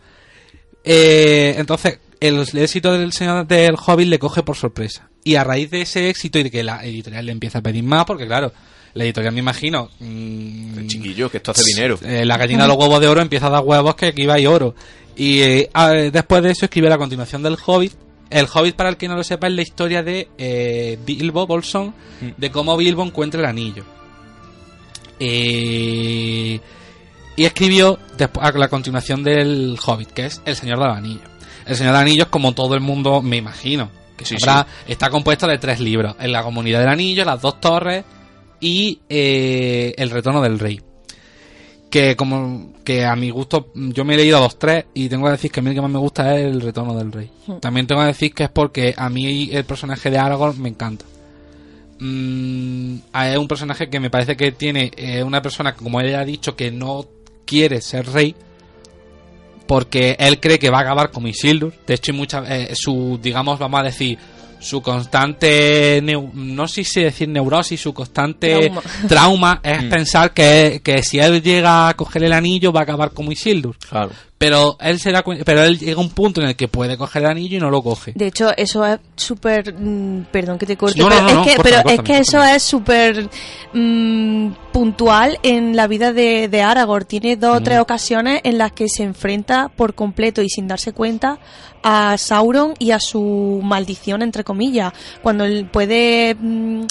Eh, entonces, el, el éxito del señor del Hobbit le coge por sorpresa. Y a raíz de ese éxito y de que la editorial le empieza a pedir más, porque claro, la editorial me imagino... mm, Chiquillo, que esto hace dinero. eh, la gallina de los huevos de oro empieza a dar huevos que aquí va y oro. Y eh, a- después de eso escribe la continuación del Hobbit. El Hobbit, para el que no lo sepa, es la historia de eh, Bilbo Bolsón, de cómo Bilbo encuentra el anillo. Eh, y escribió después a la continuación del Hobbit, que es El Señor de los Anillos. El Señor de los Anillos, como todo el mundo me imagino, que Sí, sabrá, está compuesto de tres libros: En la Comunidad del Anillo, Las Dos Torres y eh, El Retorno del Rey que como que a mi gusto yo me he leído los tres y tengo que decir que a mí el que más me gusta es el retorno del rey. Hmm. también tengo que decir que es porque a mí el personaje de Aragorn me encanta. Mm, es un personaje que me parece que tiene eh, una persona como él ha dicho que no quiere ser rey porque él cree que va a acabar como Isildur. De hecho hay muchas eh, su digamos vamos a decir su constante neu- no sé si decir neurosis su constante Trauma. trauma es Mm. pensar que, que si él llega a coger el anillo va a acabar como Isildur Claro. Pero él se da pero él llega a un punto en el que puede coger el anillo y no lo coge De hecho, eso es súper. mm, perdón que te corte, No, pero, no, es, que, córtame, pero es córtame, que eso es súper mm, puntual en la vida de, de Aragorn. Tiene dos o tres ocasiones en las que se enfrenta por completo y sin darse cuenta a Sauron y a su maldición, entre comillas. Cuando él puede. mm,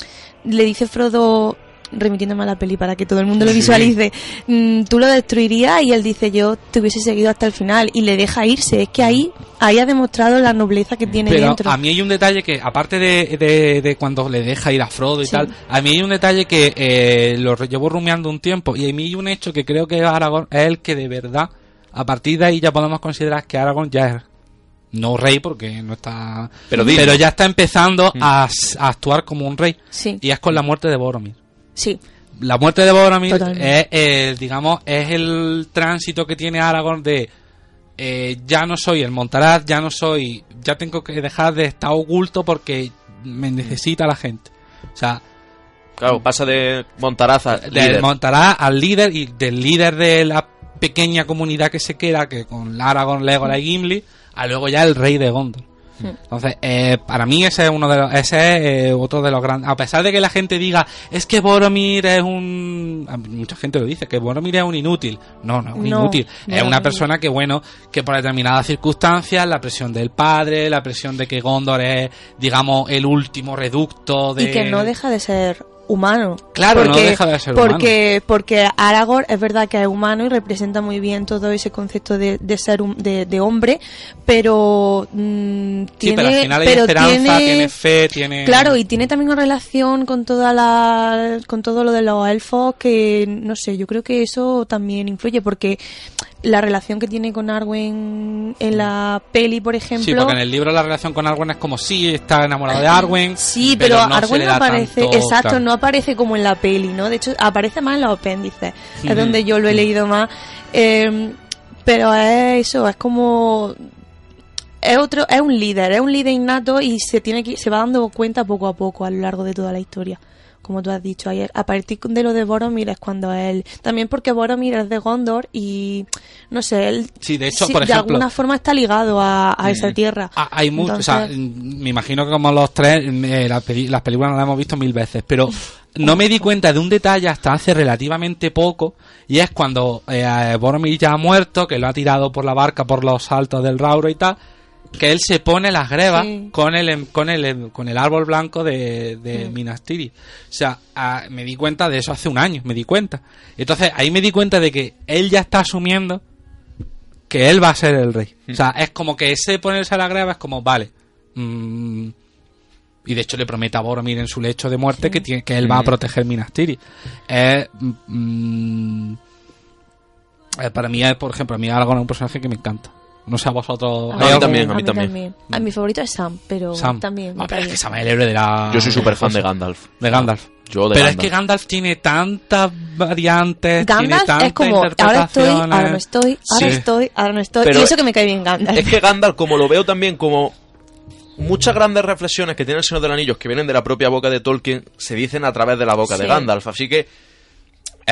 le dice Frodo remitiéndome a la peli para que todo el mundo lo visualice, mm, tú lo destruirías y él dice yo te hubiese seguido hasta el final y le deja irse. Es que ahí, ahí ha demostrado la nobleza que tiene Pero dentro. a mí hay un detalle que, aparte de, de, de cuando le deja ir a Frodo y Sí. tal, a mí hay un detalle que eh, lo llevo rumiando un tiempo y a mí hay un hecho que creo que Aragorn es el que de verdad, a partir de ahí ya podemos considerar que Aragorn ya es no rey porque no está... Pero digno. ya está empezando a, s- a actuar como un rey Sí, y es con la muerte de Boromir. Sí, La muerte de Boromir es, eh, digamos, es el tránsito que tiene Aragorn de eh, ya no soy el Montaraz, ya no soy, ya tengo que dejar de estar oculto porque me necesita la gente. O sea, Claro, pasa de Montaraza, del líder. Montaraz al líder y del líder de la pequeña comunidad que se queda, que con Aragorn, Legolas y Gimli, a luego ya el rey de Gondor. Entonces, eh, para mí ese es uno de los, ese es eh, otro de los grandes. A pesar de que la gente diga, es que Boromir es un, mucha gente lo dice, que Boromir es un inútil. No, no es un No, inútil. no es una un- persona que, bueno, que por determinadas circunstancias, la presión del padre, la presión de que Gondor es, digamos, el último reducto de. y que no deja de ser humano. Claro, no deja de ser porque, Porque Aragorn es verdad que es humano y representa muy bien todo ese concepto de, de ser un- de, de hombre, pero mm, Sí, tiene, pero al final hay pero esperanza, tiene- tiene fe, tiene. Claro, y tiene también una relación con toda la, con todo lo de los elfos que, no sé, yo creo que eso también influye porque la relación que tiene con Arwen en la peli, por ejemplo. Sí, porque en el libro la relación con Arwen es como si está enamorado de Arwen. Sí, pero, no Arwen no aparece, tanto- exacto, claro. no aparece como en la peli, ¿no? De hecho, aparece más en los apéndices, es donde yo lo he leído más. Eh, pero es eso, es como es otro, es un líder, es un líder innato y se tiene que, se va dando cuenta poco a poco a lo largo de toda la historia. Como tú has dicho ayer, a partir de lo de Boromir es cuando él, también porque Boromir es de Gondor y no sé, él Sí, de hecho, sí, por de ejemplo- alguna forma está ligado a, a esa tierra. Ah, hay mucho, o sea, mm, me imagino que como los tres, eh, la peli- las películas las hemos visto mil veces, pero no me di cuenta de un detalle hasta hace relativamente poco, y es cuando eh, Boromir ya ha muerto, que lo ha tirado por la barca por los saltos del Rauro y tal, que él se pone las grebas Sí. con el em- con el em- con el árbol blanco de, de Minas Tirith. O sea, me di cuenta de eso hace un año, me di cuenta. Entonces ahí me di cuenta de que él ya está asumiendo que él va a ser el rey. O sea, es como que ese ponerse a la grava es como, vale. mm, y de hecho le promete a Boromir en su lecho de muerte que, tiene, que él va a proteger Minas Tirith. Es, mm, eh, para mí, es, por ejemplo, a mí Aragorn es un personaje que me encanta. No sé a vosotros. A mí ¿hay algún- también, a mí también. A mi favorito es Sam, pero Sam. también. Ah, pero es que. Sam es el héroe de la. Yo soy súper fan de. Gandalf. De Gandalf. Yo de pero Gandalf. es que Gandalf tiene tantas variantes, Gandalf es como, ahora estoy, ahora no estoy, ahora Sí. estoy, ahora no estoy. Pero y eso que me cae bien Gandalf. Es que Gandalf, como lo veo también como muchas grandes reflexiones que tiene el Señor de los Anillos que vienen de la propia boca de Tolkien, se dicen a través de la boca de. Gandalf. Así que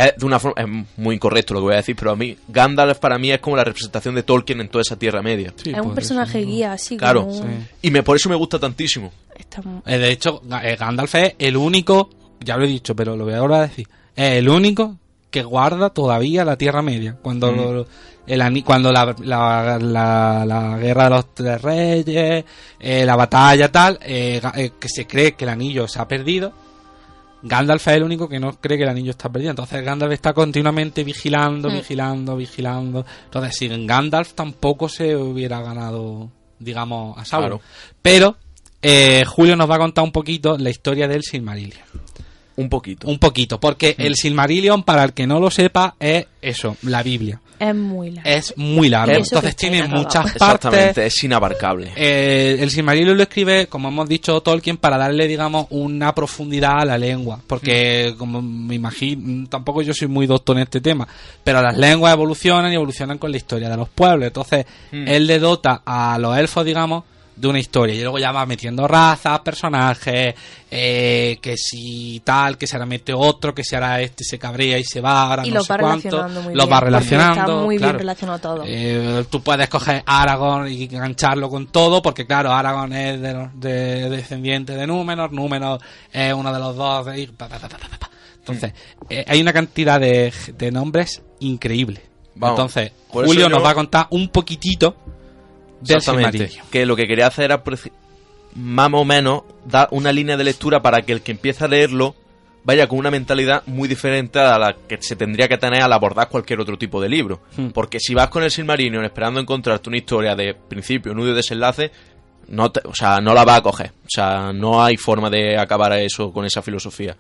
es de una forma, es muy incorrecto lo que voy a decir, pero a mí, Gandalf para mí es como la representación de Tolkien en toda esa Tierra Media. Sí, es un eso. personaje guía, así Claro. como... Sí. Y me, por eso me gusta tantísimo. Eh, de hecho, eh, Gandalf es el único, ya lo he dicho, pero lo voy a volver a decir, es el único que guarda todavía la Tierra Media. Cuando, lo- el ani- cuando la, la, la- la guerra de los tres reyes, eh, la batalla tal, eh, eh, que se cree que el anillo se ha perdido, Gandalf es el único que no cree que el anillo está perdido. Entonces Gandalf está continuamente vigilando, Mm. vigilando, vigilando. Entonces, sin Gandalf tampoco se hubiera ganado, digamos, a Sauron. Claro. Pero eh, Julio nos va a contar un poquito la historia del Silmarillion. Un poquito. Un poquito, porque el Silmarillion, para el que no lo sepa, es eso, la Biblia. Es muy largo. Es muy largo, eso entonces tiene muchas Exactamente, partes. es inabarcable. Eh, el Silmarillion lo escribe, como hemos dicho, Tolkien para darle, digamos, una profundidad a la lengua. Porque, como me imagino, tampoco yo soy muy doctor en este tema, pero las lenguas evolucionan y evolucionan con la historia de los pueblos. Entonces, Mm. él le dota a los elfos, digamos, de una historia. Y luego ya va metiendo razas, personajes, eh, que si tal, que se ahora mete otro, que si ahora este se cabrea y se va, ahora y no lo sé va cuánto. relacionando muy Los bien. va relacionando. Está muy claro. bien relacionado todo. Eh, tú puedes coger Aragorn y engancharlo con todo, porque claro, Aragorn es de, descendiente de Númenor, Númenor es uno de los dos. de- y pa, pa, pa, pa, pa, pa. Entonces, eh, hay una cantidad de, de nombres increíble. Vamos, Entonces, Julio yo- nos va a contar un poquito del Exactamente. Que lo que quería hacer era más o menos dar una línea de lectura para que el que empiece a leerlo vaya con una mentalidad muy diferente a la que se tendría que tener al abordar cualquier otro tipo de libro. Hmm. Porque si vas con el Silmarillion esperando encontrarte una historia de principio, nudo y desenlace, no te- o sea, no la va a coger. O sea, no hay forma de acabar eso con esa filosofía.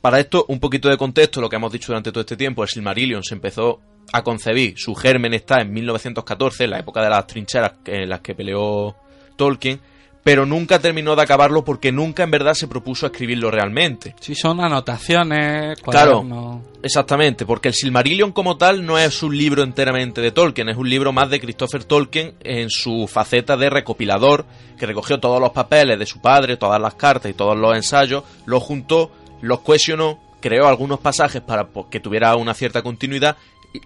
Para esto, un poquito de contexto, lo que hemos dicho durante todo este tiempo, el Silmarillion se empezó a concebir, su germen está en 1914, en la época de las trincheras en las que peleó Tolkien, pero nunca terminó de acabarlo porque nunca en verdad se propuso escribirlo realmente. Si son anotaciones, Claro. Exactamente, porque el Silmarillion como tal no es un libro enteramente de Tolkien, es un libro más de Christopher Tolkien en su faceta de recopilador, que recogió todos los papeles de su padre, todas las cartas y todos los ensayos, los juntó, los cohesionó, creó algunos pasajes para pues, que tuviera una cierta continuidad,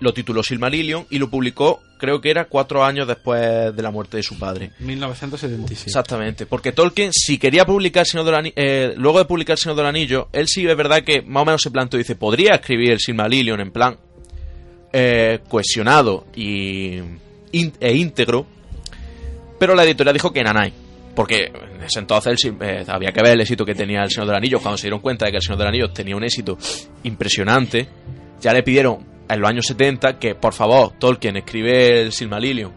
lo tituló Silmarillion y lo publicó, creo que era cuatro años después de la muerte de su padre. 1976. Exactamente, porque Tolkien, si quería publicar el Señor del eh, luego de publicar el Señor del Anillo, él sí es verdad que más o menos se planteó, dice, podría escribir el Silmarillion en plan eh, cohesionado y, in- e íntegro, pero la editorial dijo que nanay, porque en ese entonces eh, había que ver el éxito que tenía el Señor del Anillo, cuando se dieron cuenta de que el Señor del Anillo tenía un éxito impresionante, ya le pidieron en los años 70 que por favor Tolkien escribe el Silmarillion,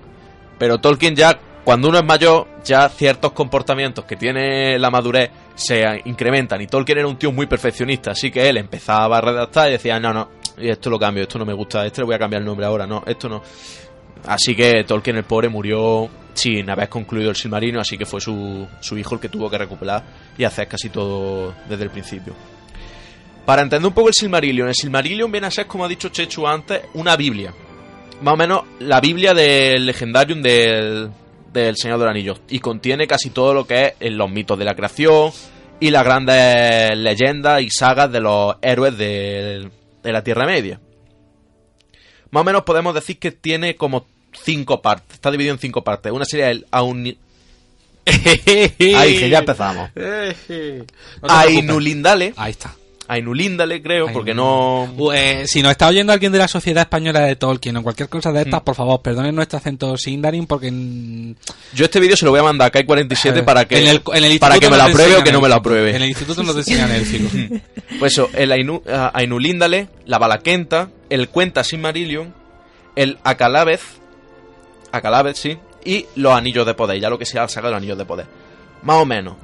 pero Tolkien ya, cuando uno es mayor, ya ciertos comportamientos que tiene la madurez se incrementan. Y Tolkien era un tío muy perfeccionista, así que él empezaba a redactar y decía, no, no, esto lo cambio, esto no me gusta, este le voy a cambiar el nombre ahora, no, esto no. Así que Tolkien el pobre murió sin haber concluido el Silmarino, así que fue su, su hijo el que tuvo que recuperar y hacer casi todo desde el principio. Para entender un poco el Silmarillion, el Silmarillion viene a ser, como ha dicho Chechu antes, una Biblia. Más o menos la Biblia del Legendarium del, del Señor del Anillo y contiene casi todo lo que es eh, los mitos de la creación y las grandes leyendas y sagas de los héroes de, de la Tierra Media. Más o menos podemos decir que tiene como cinco partes, está dividido en cinco partes. Una sería el Auni... Ahí, que ya empezamos. No te Ainulindale. Ahí está. Ainulindale, creo, porque no... Uh, eh, si nos está oyendo alguien de la Sociedad Española de Tolkien o cualquier cosa de Mm. estas, por favor, perdonen nuestro acento sindarin porque... mm, Yo este vídeo se lo voy a mandar a Kai47 para que, en el- en el para que me lo apruebe o que no me lo apruebe. En el instituto no te enseñan élfico. Pues eso, el Ainu, Ainulindale, la Balaquenta, el Cuenta Silmarillion, el Akalabez, Akalabez, sí, y los Anillos de Poder, ya lo que sea la saga de los Anillos de Poder. Más o menos.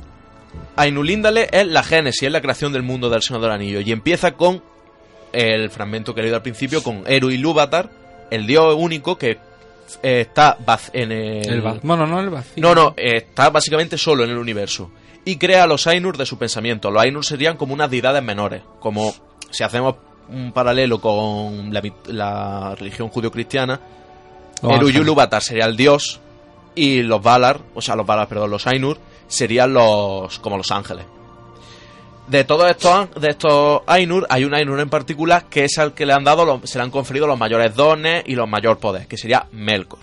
Ainulindale es la génesis, es la creación del mundo del Señor del Anillo, y empieza con el fragmento que he leído al principio, con Eru Ilúvatar, el dios único que eh, está en el... el Bueno, no el vacío. No, no, eh, está básicamente solo en el universo. Y crea a los Ainur de su pensamiento. Los Ainur serían como unas deidades menores. Como si hacemos un paralelo con la, religión judio-cristiana, Eru ángeles. Yuluvatar sería el dios y los Valar, o sea, los Valar, perdón, los Ainur serían los como los ángeles. De todos estos de estos Ainur, hay un Ainur en particular que es al que le han dado los- se le han conferido los mayores dones y los mayor poder, que sería Melkor.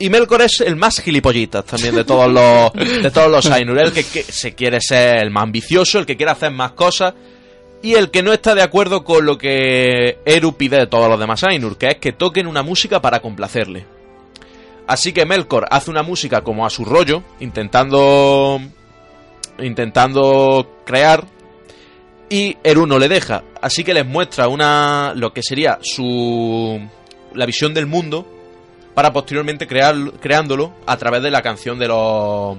Y Melkor es el más gilipollitas también de todos los de todos los Ainur, el que, que se quiere ser el más ambicioso, el que quiere hacer más cosas y el que no está de acuerdo con lo que Eru pide de todos los demás Ainur, que es que toquen una música para complacerle. Así que Melkor hace una música como a su rollo, intentando intentando crear y Eru no le deja, así que les muestra una lo que sería su la visión del mundo para posteriormente crear creándolo a través de la canción de los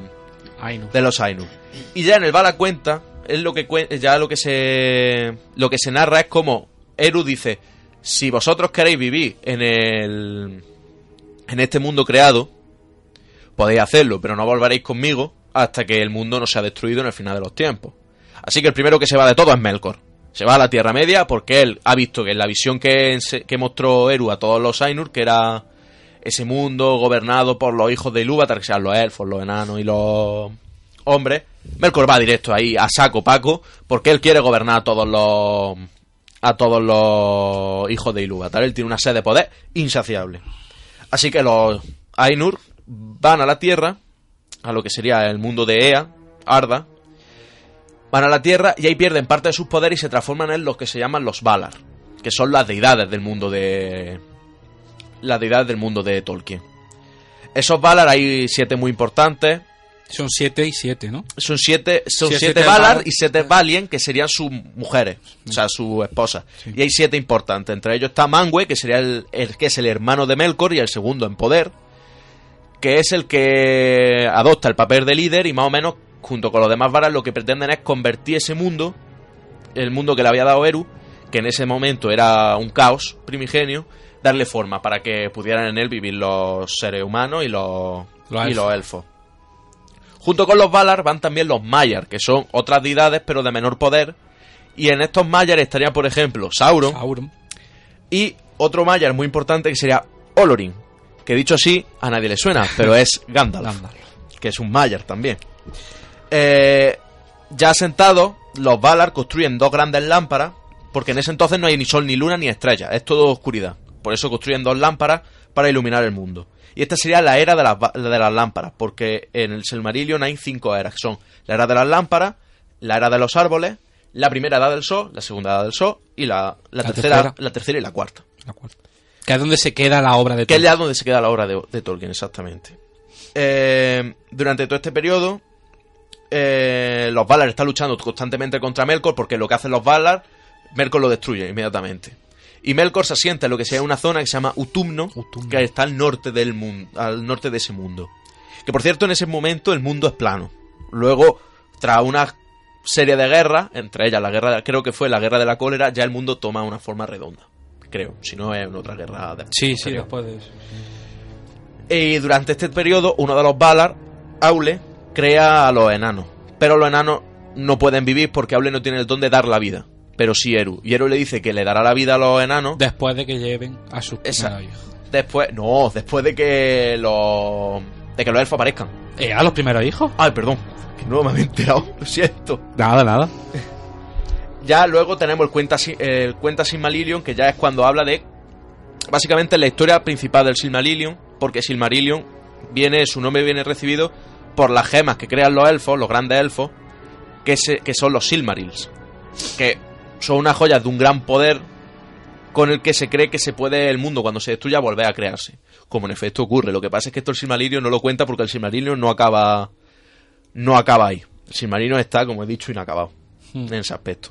Ay, no. de los Ainur. Y ya en el Bala cuenta, es lo que ya lo que se lo que se narra es como Eru dice, si vosotros queréis vivir en el en este mundo creado, podéis hacerlo, pero no volveréis conmigo hasta que el mundo no sea destruido en el final de los tiempos. Así que el primero que se va de todo es Melkor. Se va a la Tierra Media porque él ha visto que en la visión que, que mostró Eru a todos los Ainur, que era ese mundo gobernado por los hijos de Ilúvatar, que sean los elfos, los enanos y los hombres, Melkor va directo ahí a saco Paco porque él quiere gobernar a todos los a todos los hijos de Ilúvatar. Él tiene una sed de poder insaciable. Así que los Ainur van a la Tierra, a lo que sería el mundo de Ea, Arda, van a la Tierra y ahí pierden parte de sus poderes y se transforman en los que se llaman los Valar, que son las deidades del mundo de las deidades del mundo de Tolkien. Esos Valar hay siete muy importantes, Son siete y siete, ¿no? son siete, son Sí, siete siete Valar y siete Valien, que serían sus mujeres, o sea, sus esposas. Sí. Y hay siete importantes. Entre ellos está Manwë, que sería el, el que es el hermano de Melkor y el segundo en poder, que es el que adopta el papel de líder y más o menos, junto con los demás Valar, lo que pretenden es convertir ese mundo, el mundo que le había dado Eru, que en ese momento era un caos primigenio, darle forma para que pudieran en él vivir los seres humanos y los, Los y elfos. los elfos. Junto con los Valar van también los Maiar, que son otras deidades pero de menor poder. Y en estos Maiar estarían, por ejemplo, Sauron Sauron. y otro Maiar muy importante que sería Olorin. Que dicho así, a nadie le suena, pero es Gandalf, Gandalf. que es un Maiar también. Eh, ya asentados, los Valar construyen dos grandes lámparas, porque en ese entonces no hay ni sol, ni luna, ni estrella, es todo oscuridad. Por eso construyen dos lámparas para iluminar el mundo. Y esta sería la era de las, de las lámparas, porque en el Silmarillion hay cinco eras, que son la era de las lámparas, la era de los árboles, la primera edad del sol, la segunda edad del sol y la, la La tercera, tercera. la tercera y la cuarta. Que es donde se queda la obra de Que es Tolkien. donde se queda la obra de, de Tolkien, exactamente. Eh, durante todo este periodo, eh, los Valar están luchando constantemente contra Melkor porque lo que hacen los Valar, Melkor lo destruye inmediatamente. Y Melkor se asienta en lo que sea una zona que se llama Utumno, Utumno. que está al norte del mundo, al norte de ese mundo. Que por cierto, en ese momento el mundo es plano. Luego, tras una serie de guerras, entre ellas la guerra, creo que fue la guerra de la cólera, ya el mundo toma una forma redonda. Creo, si no es en otra guerra de Sí, sí, después de eso. Y durante este periodo, uno de los Valar, Aule, crea a los enanos. Pero los enanos no pueden vivir porque Aule no tiene el don de dar la vida. Pero sí Eru. Y Eru le dice que le dará la vida a los enanos. Después de que lleven a sus primeros hijos. Después, no, después de que los de que los elfos aparezcan. Eh, a los primeros hijos. Ay, perdón, que no me había enterado, lo siento. Nada, nada. Ya luego tenemos el cuenta, Si- el cuenta Silmarillion, que ya es cuando habla de básicamente la historia principal del Silmarillion, porque Silmarillion viene, su nombre viene recibido por las gemas que crean los elfos, los grandes elfos, que, se- que son los Silmarils, que son unas joyas de un gran poder con el que se cree que se puede el mundo cuando se destruya volver a crearse. Como en efecto ocurre. Lo que pasa es que esto el Silmarillion no lo cuenta porque el Silmarillion no acaba no acaba ahí. El Silmarillion está, como he dicho, inacabado en ese aspecto.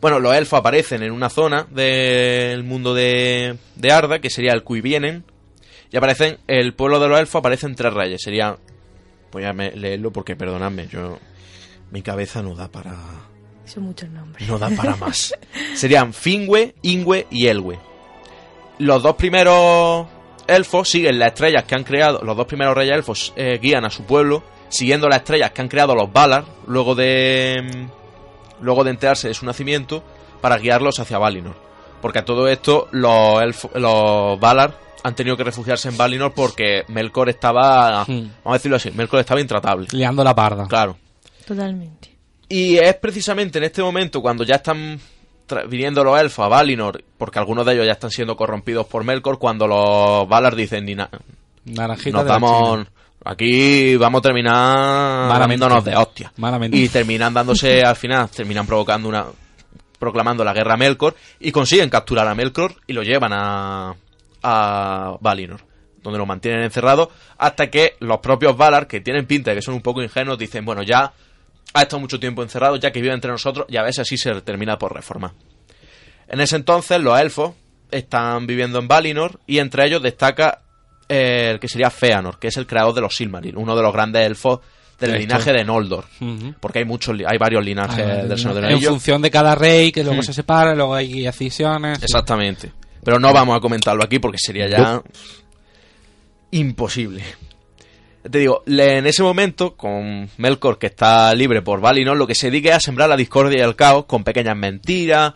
Bueno, los elfos aparecen en una zona del mundo de, de Arda, que sería el Cuivienen, y aparecen, el pueblo de los elfos aparecen tres reyes, sería, voy a leerlo porque perdonadme, yo, mi cabeza no da para, Son muchos nombres. no da para más. Serían Fingüe, Ingüe y Elwe. Los dos primeros elfos siguen las estrellas que han creado, los dos primeros reyes elfos eh, guían a su pueblo siguiendo las estrellas que han creado los Valar luego de mm, luego de enterarse de su nacimiento para guiarlos hacia Valinor. Porque a todo esto los elfo- los Valar han tenido que refugiarse en Valinor porque Melkor estaba, Hmm. vamos a decirlo así, Melkor estaba intratable. Liando la parda. Claro. Totalmente. Y es precisamente en este momento cuando ya están viniendo los elfos a Valinor, porque algunos de ellos ya están siendo corrompidos por Melkor, cuando los Valar dicen, "Ni na- Naranjita nos vamos, aquí vamos a terminar Malamente. de hostia. Malamente. Y terminan dándose, al final, terminan provocando una, proclamando la guerra a Melkor, y consiguen capturar a Melkor y lo llevan a, a Valinor, donde lo mantienen encerrado, hasta que los propios Valar, que tienen pinta de que son un poco ingenuos, dicen, bueno, ya ha estado mucho tiempo encerrado, ya que vive entre nosotros, y a veces así se termina por reformar. En ese entonces, los elfos están viviendo en Valinor, y entre ellos destaca eh, el que sería Feanor, que es el creador de los Silmaril, uno de los grandes elfos del De linaje de Noldor. Porque hay muchos, hay varios linajes Ah, del Señor de los en función de cada rey, que luego Hmm. se separa, luego hay decisiones. Exactamente. Pero no vamos a comentarlo aquí porque sería ya imposible. Te digo, en ese momento, con Melkor que está libre por Valinor, lo que se dedica es a sembrar la discordia y el caos con pequeñas mentiras,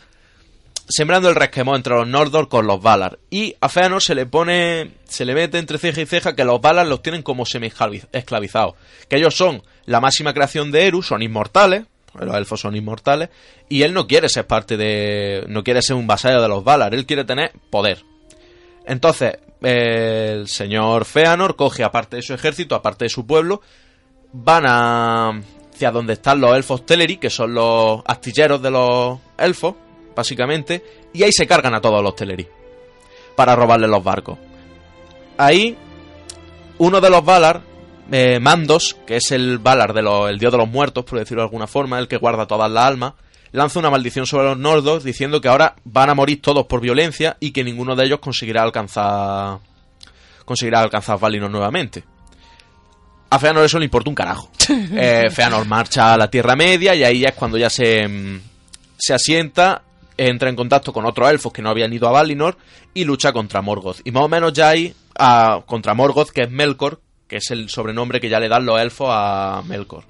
sembrando el resquemor entre los Nordor con los Valar. Y a Feanor se le pone, se le mete entre ceja y ceja que los Valar los tienen como semi-esclavizados. Que ellos son la máxima creación de Eru, son inmortales, los elfos son inmortales, y él no quiere ser parte de, no quiere ser un vasallo de los Valar, él quiere tener poder. Entonces, el señor Feanor coge aparte de su ejército, aparte de su pueblo, van a hacia donde están los elfos Teleri, que son los astilleros de los elfos, básicamente, y ahí se cargan a todos los Teleri para robarle los barcos. Ahí, uno de los Valar, eh, Mandos, que es el Valar, de los, el dios de los muertos, por decirlo de alguna forma, el que guarda todas las almas, lanza una maldición sobre los Nordos diciendo que ahora van a morir todos por violencia y que ninguno de ellos conseguirá alcanzar conseguirá alcanzar Valinor nuevamente. A Feanor eso le importa un carajo. Eh, Feanor marcha a la Tierra Media y ahí ya es cuando ya se, mm, se asienta, entra en contacto con otros elfos que no habían ido a Valinor y lucha contra Morgoth. Y más o menos ya hay a- contra Morgoth, que es Melkor, que es el sobrenombre que ya le dan los elfos a Melkor.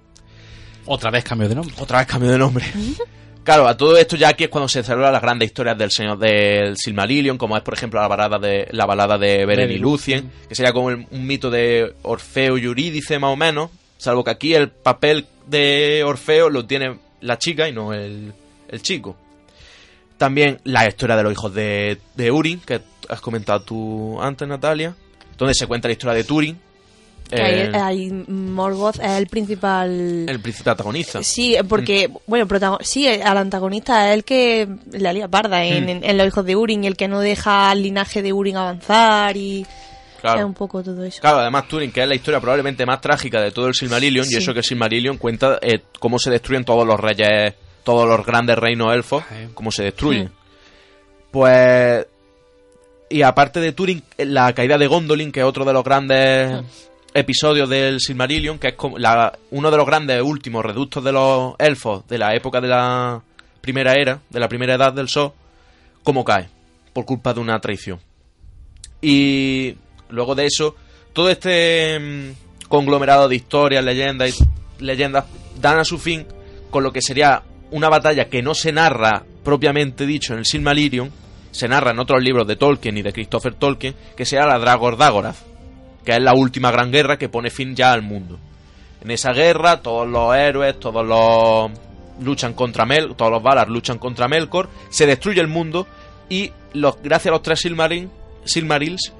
Otra vez cambio de nombre. Otra vez cambio de nombre. Claro, a todo esto ya aquí es cuando se celebran las grandes historias del señor del Silmarillion, como es por ejemplo la balada de la balada de Beren y. Lucien, que sería como el- un mito de Orfeo y Eurídice más o menos, salvo que aquí el papel de Orfeo lo tiene la chica y no el, el chico. También la historia de los hijos de, de Urin, que has comentado tú antes, Natalia, donde se cuenta la historia de Turin, Que ahí- eh, ahí Morgoth es el principal... el príncipe antagonista. Sí, porque, bueno, protago- sí, al antagonista es el que la lía parda en, Hmm. en- en los hijos de Urin, el que no deja al linaje de Urin avanzar y Claro. es un poco todo eso. Claro, además Turing, que es la historia probablemente más trágica de todo el Silmarillion, y eso que el Silmarillion cuenta eh, cómo se destruyen todos los reyes, todos los grandes reinos elfos, cómo se destruyen. Mm. Pues... Y aparte de Turing, la caída de Gondolin, que es otro de los grandes episodios del Silmarillion, que es como la- uno de los grandes últimos reductos de los elfos de la época de la primera era, de la primera edad del Sol, cómo cae, por culpa de una traición. Y luego de eso, todo este mm, conglomerado de historias, leyendas y leyendas dan a su fin con lo que sería una batalla que no se narra propiamente dicho en el Silmarillion, se narra en otros libros de Tolkien y de Christopher Tolkien, que será la Dragor Dagorath, que es la última gran guerra que pone fin ya al mundo. En esa guerra todos los héroes, todos los luchan contra Mel, todos los Valar luchan contra Melkor, se destruye el mundo y los, gracias a los tres Silmarin, Silmarils,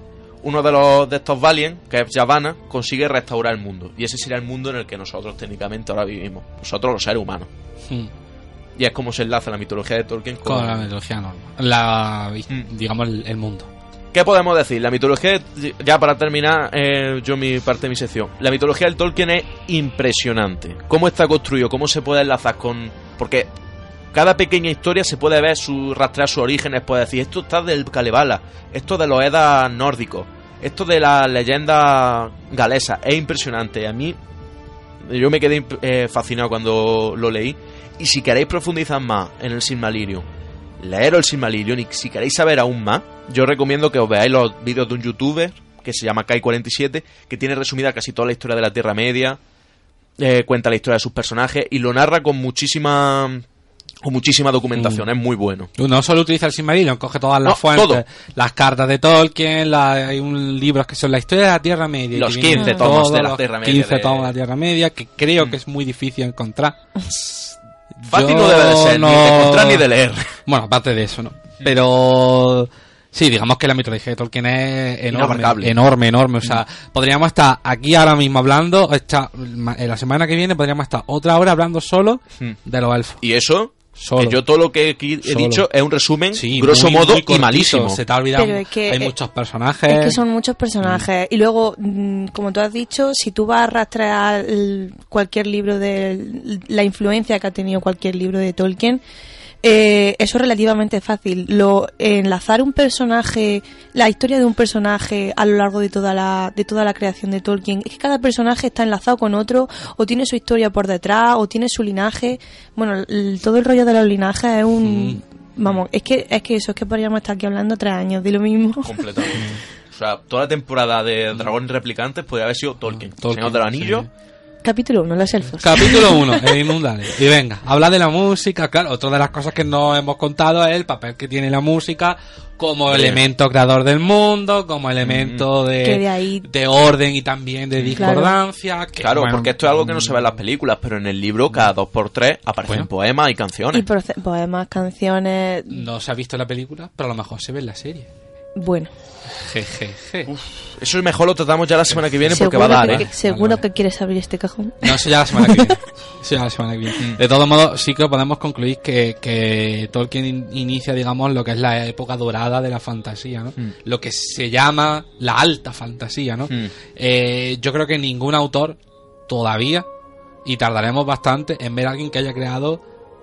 uno de los de estos Valiant, que es Yavanna, consigue restaurar el mundo. Y ese sería el mundo en el que nosotros técnicamente ahora vivimos. Nosotros los seres humanos. Hmm. Y es como se enlaza la mitología de Tolkien con... Con la mitología normal. La, Mm. digamos, el, el mundo. ¿Qué podemos decir? La mitología, ya para terminar, eh, yo mi parte de mi sección. La mitología del Tolkien es impresionante. ¿Cómo está construido? ¿Cómo se puede enlazar con...? Porque cada pequeña historia se puede ver, su rastrear sus orígenes, puede decir, esto está del Kalevala, esto de los Edas nórdicos, esto de la leyenda galesa. Es impresionante. A mí, yo me quedé eh, fascinado cuando lo leí. Y si queréis profundizar más en el Silmarillion, leeros el Silmarillion y si queréis saber aún más, yo recomiendo que os veáis los vídeos de un youtuber que se llama Kai47, que tiene resumida casi toda la historia de la Tierra Media, eh, cuenta la historia de sus personajes y lo narra con muchísima con muchísima documentación, Mm. es muy bueno. No solo utiliza el Silmarillion, coge todas las No, fuentes, todo. las cartas de Tolkien, la- hay un libros que son la historia de la Tierra Media. Los que vienen 15 todos tomos de la Tierra Media 15 de- tomos de la Tierra Media, que creo Mm. que es muy difícil encontrar. Fácil Yo no debe de ser, ni de encontrar ni de leer. Bueno, aparte de eso, ¿no? Pero sí, digamos que la mitología de Tolkien es enorme, enorme, enorme. O sea, podríamos estar aquí ahora mismo hablando, esta, en la semana que viene podríamos estar otra hora hablando solo Hmm. de los elfos. Y eso, Solo. que yo todo lo que he Solo. dicho es un resumen, Sí, grosso muy, modo, muy y malísimo. Se te ha olvidado. Pero es que, hay eh, muchos personajes. Es que son muchos personajes. Y luego, mm, como tú has dicho, si tú vas a rastrear cualquier libro de la influencia que ha tenido cualquier libro de Tolkien, eh, eso es relativamente fácil. Lo, enlazar un personaje, la historia de un personaje a lo largo de toda la, de toda la creación de Tolkien, es que cada personaje está enlazado con otro, o tiene su historia por detrás, o tiene su linaje. Bueno, el- todo el rollo de los linajes es un, vamos, es que, es que eso, es que podríamos estar aquí hablando tres años de lo mismo. Completamente. O sea, toda la temporada de Dragones Replicantes podría haber sido Tolkien. Tolkien, Señor del Anillo. sí. Capítulo 1, los elfos. Capítulo 1, el inundable. Y venga, habla de la música. Claro, otra de las cosas que no hemos contado es el papel que tiene la música como Bien. elemento creador del mundo, como elemento de, Que de ahí- de orden y también de Claro. discordancia. que, Claro, bueno, porque esto es algo que no se ve en las películas, pero en el libro cada dos por tres aparecen Bueno. poemas y Y canciones. proce- poemas, canciones. No se ha visto en la película, pero a lo mejor se ve en la serie. Bueno, Jejeje. Eso mejor lo tratamos ya la semana que viene porque va seguro, a dar, que, ¿eh? seguro Vale, vale. que quieres abrir este cajón. No, eso ya la semana que viene. Eso ya la semana que viene. De todos modos, sí que podemos concluir que, que Tolkien in- inicia, digamos, lo que es la época dorada de la fantasía, ¿no? Mm. Lo que se llama la alta fantasía, ¿no? Mm. Eh, yo creo que ningún autor todavía, y tardaremos bastante en ver a alguien que haya creado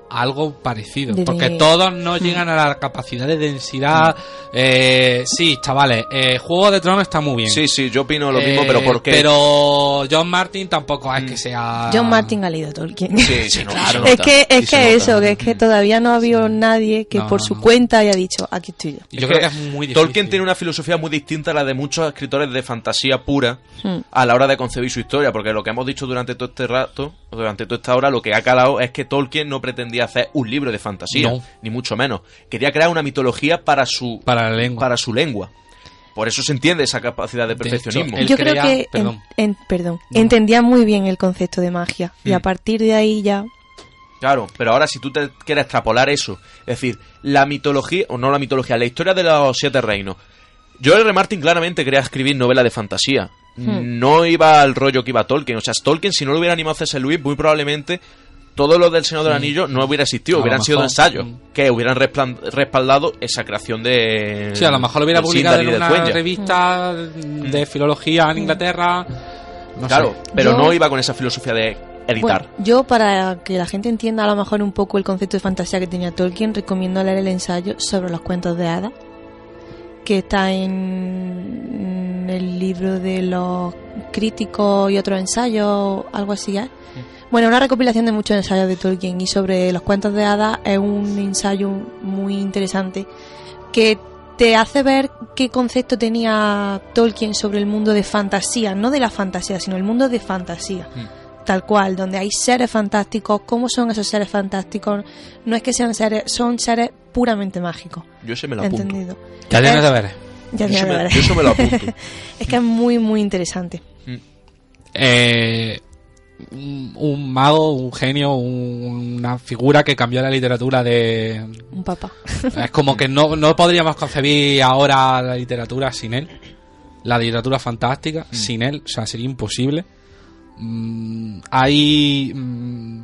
algo parecido. De- Porque de- todos no llegan a la capacidad de densidad. Eh, sí, chavales, eh, Juego de Tronos está muy bien. Sí, sí, yo opino lo Eh, mismo, pero ¿por qué? Pero John Martin tampoco es que sea. John Martin ha leído Tolkien. Sí, sí, no, claro. es que, es sí que eso, que es que todavía no ha habido nadie que No, por no, su no. cuenta haya dicho, aquí estoy yo. Yo creo que es muy difícil. Tolkien tiene una filosofía muy distinta a la de muchos escritores de fantasía pura Hmm. a la hora de concebir su historia, porque lo que hemos dicho durante todo este rato, o durante toda esta hora, lo que ha calado es que Tolkien no pretendía hacer un libro de fantasía, No. ni mucho menos. Quería crear una mitología para su Para la lengua. para su lengua. Por eso se entiende esa capacidad de perfeccionismo. Yo creo crea- que en- perdón. en- perdón, No. entendía muy bien el concepto de magia. Y Hmm. a partir de ahí ya. Claro, pero ahora si tú te quieres extrapolar eso, es decir, la mitología, o no la mitología, la historia de los siete reinos. George R. Martin claramente quería escribir novela de fantasía. Hmm. No iba al rollo que iba Tolkien. O sea, Tolkien, si no lo hubiera animado C.S. Lewis, muy probablemente todo lo del Señor del Anillo no hubiera existido. Hubieran sido ensayos Mm. que hubieran respaldado esa creación de. Sí, a lo mejor lo hubiera publicado Sindar en una Cuenya. revista de filología en Inglaterra. No Claro, sé. pero Yo- no iba con esa filosofía de editar. Bueno, yo, para que la gente entienda a lo mejor un poco el concepto de fantasía que tenía Tolkien, recomiendo leer el ensayo sobre los cuentos de hadas, que está en el libro de los críticos y otros ensayos, algo así es. Bueno, una recopilación de muchos ensayos de Tolkien y sobre los cuentos de hadas es un ensayo muy interesante que te hace ver qué concepto tenía Tolkien sobre el mundo de fantasía, no de la fantasía, sino el mundo de fantasía tal cual, donde hay seres fantásticos. ¿Cómo son esos seres fantásticos? No es que sean seres, son seres puramente mágicos. Yo se me lo apunto. ¿Entendido? Ya tienes Es- deberes. Ya me- acordaré. yo eso me lo apunto. es que es muy, muy interesante. Eh, un, un mago, un genio, un- una figura que cambió la literatura de... Un papá. Es como que no, no podríamos concebir ahora la literatura sin él. La literatura fantástica sin él, o sea, sería imposible. Mm, hay mm,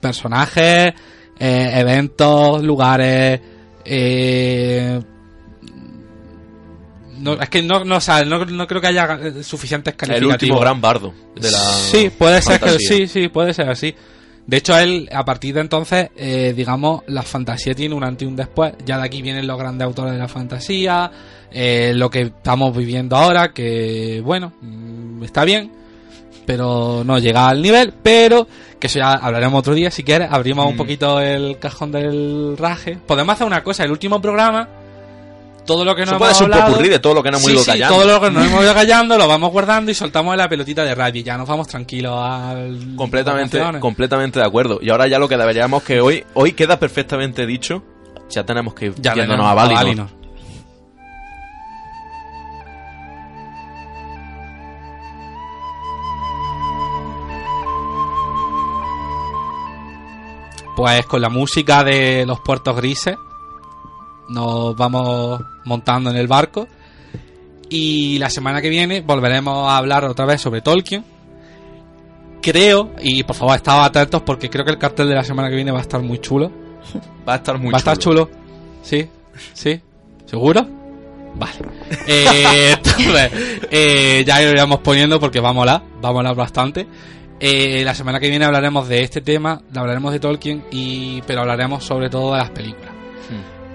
personajes, eh, eventos, lugares. eh, no, es que no, no, o sea, no, no creo que haya eh, suficientes El calificativos. último gran bardo de la Sí, puede ser que sí, sí, puede ser así. De hecho, él, a partir de entonces, eh, digamos, la fantasía tiene un antes y un después. Ya de aquí vienen los grandes autores de la fantasía, eh, lo que estamos viviendo ahora, que, bueno, mm, está bien, pero no llega al nivel, pero que eso ya hablaremos otro día, si quieres, abrimos un Mm. poquito el cajón del raje. Podemos hacer una cosa, el último programa, todo lo que nos hemos ser un hablado- popurrí de todo lo que nos hemos Sí, ido sí, callando. todo lo que nos hemos ido callando lo vamos guardando y soltamos la pelotita de radio. y Ya nos vamos tranquilos al. Completamente, completamente de acuerdo. Y ahora ya lo que deberíamos que hoy, hoy queda perfectamente dicho. Ya tenemos que ir Ya yéndonos a Valinor. Valinor. Pues con la música de los puertos grises nos vamos montando en el barco y la semana que viene volveremos a hablar otra vez sobre Tolkien. Creo, y por favor estad atentos porque creo que el cartel de la semana que viene va a estar muy chulo. Va a estar muy ¿Va a estar chulo? ¿Sí? ¿Sí? ¿Seguro? Vale. Eh, entonces, eh, ya lo iremos poniendo porque va a molar, va a molar bastante. Eh, la semana que viene hablaremos de este tema, hablaremos de Tolkien, y pero hablaremos sobre todo de las películas.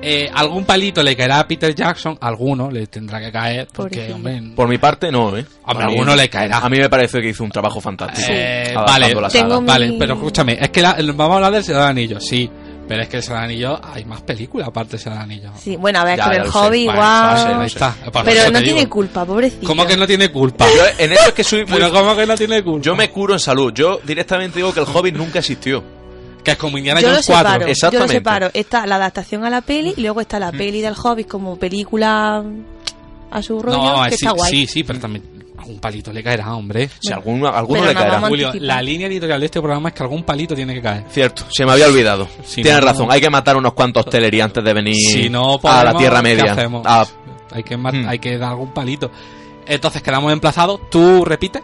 Eh, algún palito le caerá a Peter Jackson, alguno le tendrá que caer, porque, Pobrecillo. hombre, Por mi parte, no, ¿eh? Hombre, A mí- alguno le caerá. A mí me parece que hizo un trabajo fantástico. Eh, vale, la Tengo saga. mi- Vale, pero escúchame, es que la- vamos a hablar del Señor del Anillo, sí, pero es que el Señor del Anillo hay más películas aparte del Señor del Anillo. Sí, bueno, a ver, Ya, el hobby Bueno, sé, está. Por Pero no tiene digo. culpa, pobrecito. ¿Cómo que no tiene culpa? Yo en eso es que soy muy... Pero ¿cómo que no tiene culpa? Yo me curo en salud. Yo directamente digo que el Hobbit nunca existió. Que es como Indiana Jones 4. separo, yo lo Exactamente. separo. Está la adaptación a la peli y luego está la peli del Hobbit como película a su rollo, No, que sí, está guay. sí, sí, pero también algún palito le caerá, hombre. Si alguno, alguno le caerá. Julio, la línea editorial de este programa es que algún palito tiene que caer. Cierto, se me había olvidado. Si Tienes no- razón, hay que matar unos cuantos telerí antes de venir Si no a la Tierra ¿qué Media. hacemos? Ah, Hay que, Hmm. hay que dar algún palito. Entonces quedamos emplazados. Tú repites.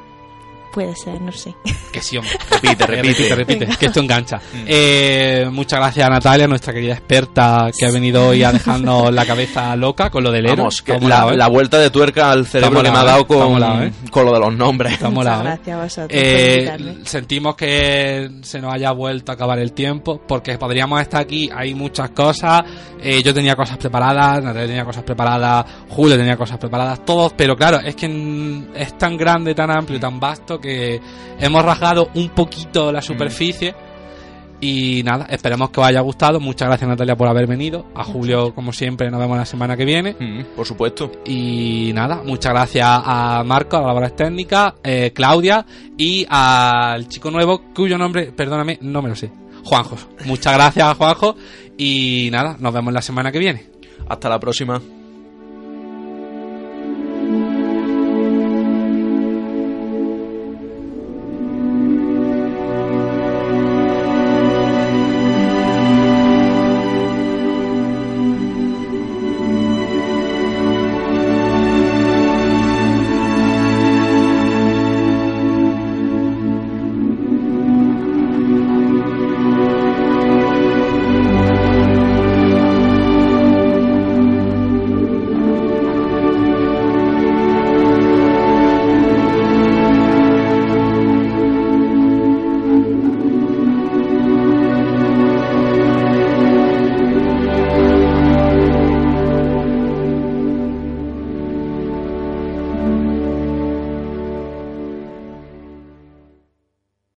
Puede ser, no sé. Que sí, hombre. repite, repite. repite, repite, que esto engancha. Eh, muchas gracias a Natalia, nuestra querida experta que ha venido hoy a dejarnos la cabeza loca con lo del héroe. Vamos, que molado, la, ¿eh? la vuelta de tuerca al cerebro que me ha molado, dado ¿eh? Está con, molado, ¿eh? con lo de los nombres. Está Muchas molado, ¿eh? gracias a vosotros Eh, sentimos que se nos haya vuelto a acabar el tiempo porque podríamos estar aquí, hay muchas cosas. eh, yo tenía cosas preparadas, Natalia tenía cosas preparadas, Julio tenía cosas preparadas, todos, pero claro, es que mm, es tan grande, tan amplio y tan vasto que hemos rasgado un poquito la superficie. Y nada, esperemos que os haya gustado. Muchas gracias Natalia por haber venido. A Julio, como siempre, nos vemos la semana que viene. Mm, por supuesto. Y nada, muchas gracias a Marco, a las labores técnicas, eh, Claudia y al chico nuevo cuyo nombre, perdóname, no me lo sé. Juanjo. Muchas gracias, Juanjo. Y nada, nos vemos la semana que viene. Hasta la próxima.